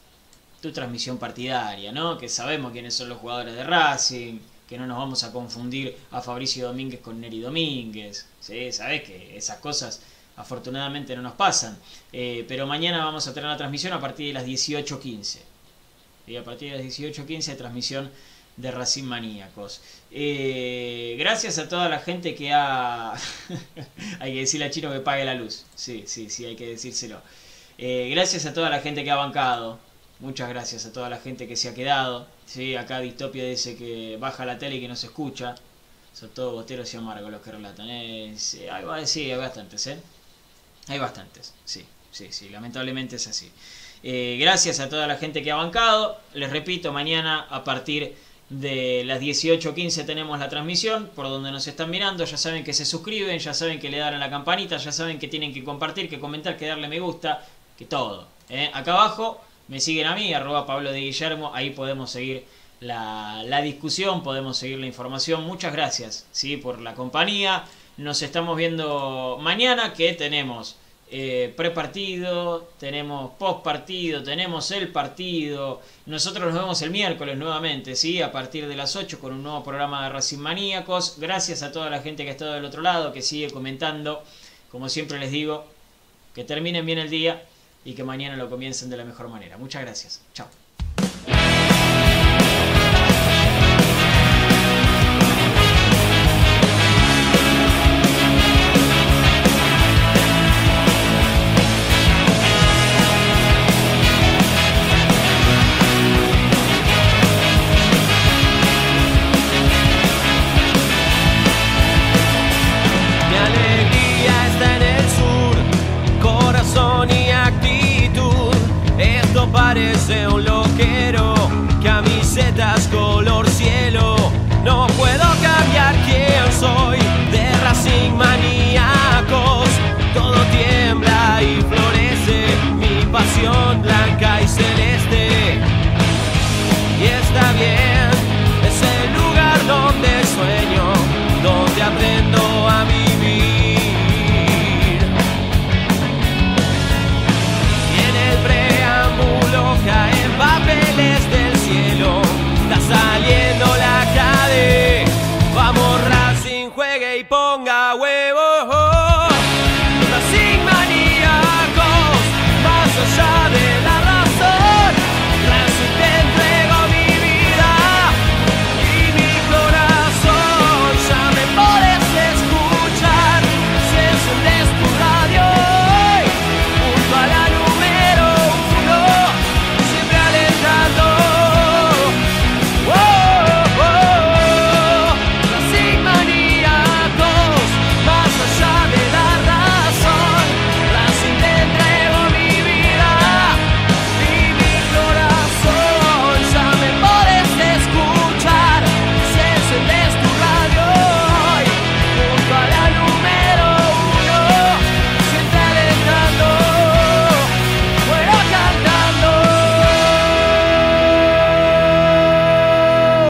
tu transmisión partidaria, ¿no? Que sabemos quiénes son los jugadores de Racing, que no nos vamos a confundir a Fabricio Domínguez con Neri Domínguez. ¿sí? Sabés que esas cosas afortunadamente no nos pasan. Eh, pero mañana vamos a tener la transmisión a partir de las 18.15 y a partir de las 18.15 transmisión de Racing Maníacos. Eh, gracias a toda la gente que ha... hay que decirle a Chino que pague la luz. Sí, sí, sí, hay que decírselo. Eh, gracias a toda la gente que ha bancado. Muchas gracias a toda la gente que se ha quedado. Sí, acá Distopia dice que baja la tele y que no se escucha. Son todos boteros y amargos los que relatan. Eh, sí, hay, hay bastantes, ¿eh? Hay bastantes, sí, sí, sí, lamentablemente es así. Eh, gracias a toda la gente que ha bancado. Les repito, mañana a partir de las 18.15 tenemos la transmisión por donde nos están mirando. Ya saben que se suscriben, ya saben que le dan a la campanita, ya saben que tienen que compartir, que comentar, que darle me gusta, que todo. ¿eh? Acá abajo me siguen a mí, arroba Pablo de Guillermo, ahí podemos seguir la, la, discusión, podemos seguir la información. Muchas gracias ¿sí? por la compañía. Nos estamos viendo mañana que tenemos eh, prepartido, tenemos post partido, tenemos el partido. Nosotros nos vemos el miércoles nuevamente, ¿sí? A partir de las 8 con un nuevo programa de Racing Maníacos. Gracias a toda la gente que ha estado del otro lado, que sigue comentando. Como siempre les digo, que terminen bien el día y que mañana lo comiencen de la mejor manera. Muchas gracias. Chao.